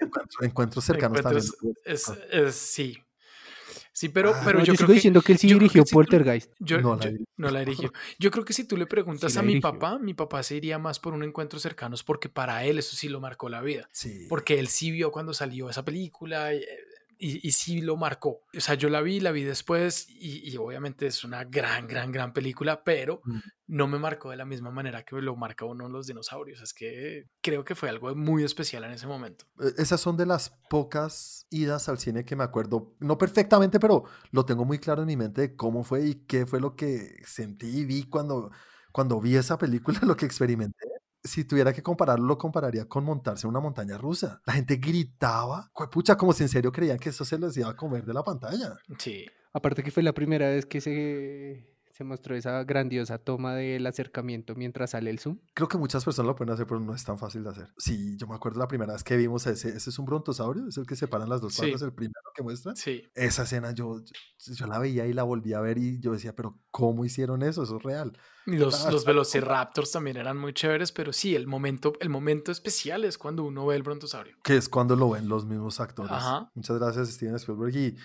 encuentros, encuentros cercanos Encuentros- también. Es, es- sí. Sí, pero, Ah, pero No, yo, yo creo sigo que diciendo que él sí que dirigió tú- Poltergeist. yo, No la yo- dirigió. no la dirigió. Yo creo que si tú le preguntas Sí a mi papá, mi papá se iría más por un encuentro cercanos porque para él eso sí lo marcó la vida. Sí. Porque él sí vio cuando salió esa película y, sí lo marcó. O sea, yo la vi, la vi después y, y obviamente es una gran, gran, gran película, pero Mm. no me marcó de la misma manera que lo marca uno los dinosaurios. Es que creo que fue algo muy especial en ese momento. Eh, Esas son de las pocas idas al cine que me acuerdo, no perfectamente, pero lo tengo muy claro en mi mente de cómo fue y qué fue lo que sentí y vi cuando, cuando vi esa película, lo que experimenté. Si tuviera que compararlo, lo compararía con montarse en una montaña rusa. La gente gritaba, pucha, como si en serio creían que eso se les iba a comer de la pantalla. Sí. Aparte que fue la primera vez que se, se mostró esa grandiosa toma del acercamiento mientras sale el zoom. Creo que muchas personas lo pueden hacer, pero no es tan fácil de hacer. Sí, yo me acuerdo la primera vez que vimos ese, ese es un brontosaurio, es el que separan las dos Sí. patas, el primero que muestran. Sí. esa escena yo, yo, yo la veía y la volví a ver y yo decía, pero ¿cómo hicieron eso? Eso es real. Y los, los velociraptors también eran muy chéveres, pero sí, el momento, el momento especial es cuando uno ve el brontosaurio. Que es cuando lo ven los mismos actores. Ajá. Muchas gracias, Steven Spielberg. Y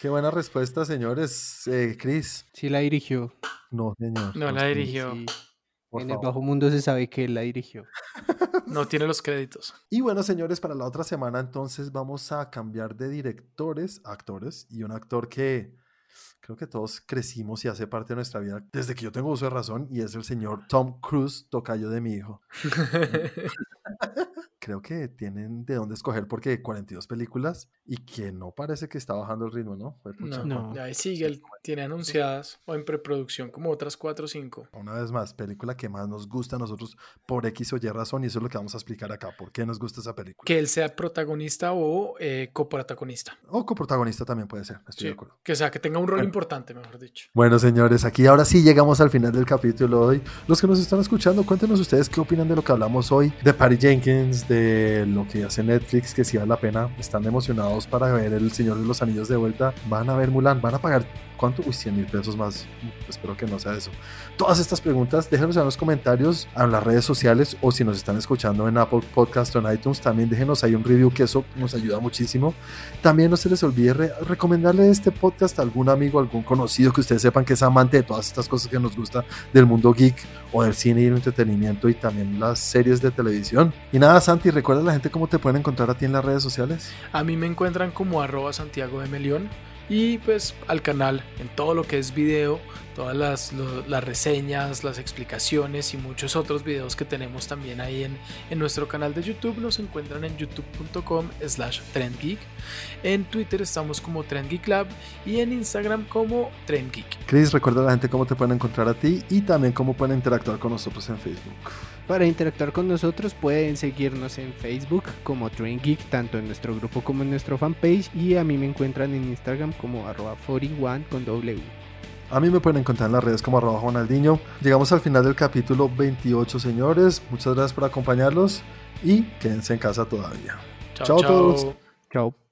qué buena respuesta, señores. Eh, Chris, Sí la dirigió. no, señor. No la dirigió. sí. por En el bajo mundo se sabe que él la dirigió. No tiene los créditos. Y bueno, señores, para la otra semana entonces vamos a cambiar de directores, actores, y un actor que creo que todos crecimos y hace parte de nuestra vida desde que yo tengo uso de razón, y es el señor Tom Cruise, tocayo de mi hijo. Creo que tienen de dónde escoger porque 42 películas y que no parece que está bajando el ritmo, ¿no? Fue No, No. ahí sigue, él tiene anunciadas o en preproducción como otras cuatro o cinco. Una vez más, película que más nos gusta a nosotros por X o Y razón, y eso es lo que vamos a explicar acá. ¿Por qué nos gusta esa película? Que él sea protagonista o eh, coprotagonista. O coprotagonista también puede ser, estoy Sí, de acuerdo. Que sea, que tenga un rol Bueno. importante, mejor dicho. Bueno, señores, aquí ahora sí llegamos al final del capítulo de hoy. Los que nos están escuchando, cuéntenos ustedes qué opinan de lo que hablamos hoy, de Patty Jenkins, de lo que hace Netflix, que si vale la pena, están emocionados para ver El Señor de los Anillos de vuelta, van a ver Mulan, van a pagar, ¿cuánto? Uy, 100 mil pesos más. Espero que no sea eso. Todas estas preguntas, déjenos en los comentarios, en las redes sociales, o si nos están escuchando en Apple Podcast o en iTunes, también déjenos ahí un review, que eso nos ayuda muchísimo. También no se les olvide re- recomendarle este podcast a algún amigo, algún conocido que ustedes sepan que es amante de todas estas cosas que nos gusta del mundo geek o del cine y el entretenimiento y también las series de televisión. Y nada, Santi, recuerda a la gente cómo te pueden encontrar a ti en las redes sociales. A mí me encuentran como arroba Santiago de Melión y pues al canal en todo lo que es video, todas las, las reseñas, las explicaciones y muchos otros videos que tenemos también ahí en, en nuestro canal de YouTube. Nos encuentran en youtube.com slash trendgeek. En Twitter estamos como trendgeeklab y en Instagram como trendgeek. Chris, recuerda a la gente cómo te pueden encontrar a ti y también cómo pueden interactuar con nosotros en Facebook. Para interactuar con nosotros pueden seguirnos en Facebook como Train Geek, tanto en nuestro grupo como en nuestro fanpage. Y a mí me encuentran en Instagram como arroba 41 con W. A mí me pueden encontrar en las redes como arroba Juanaldiño. Llegamos al final del capítulo 28, señores. Muchas gracias por acompañarlos y quédense en casa todavía. Chao a todos. Chao.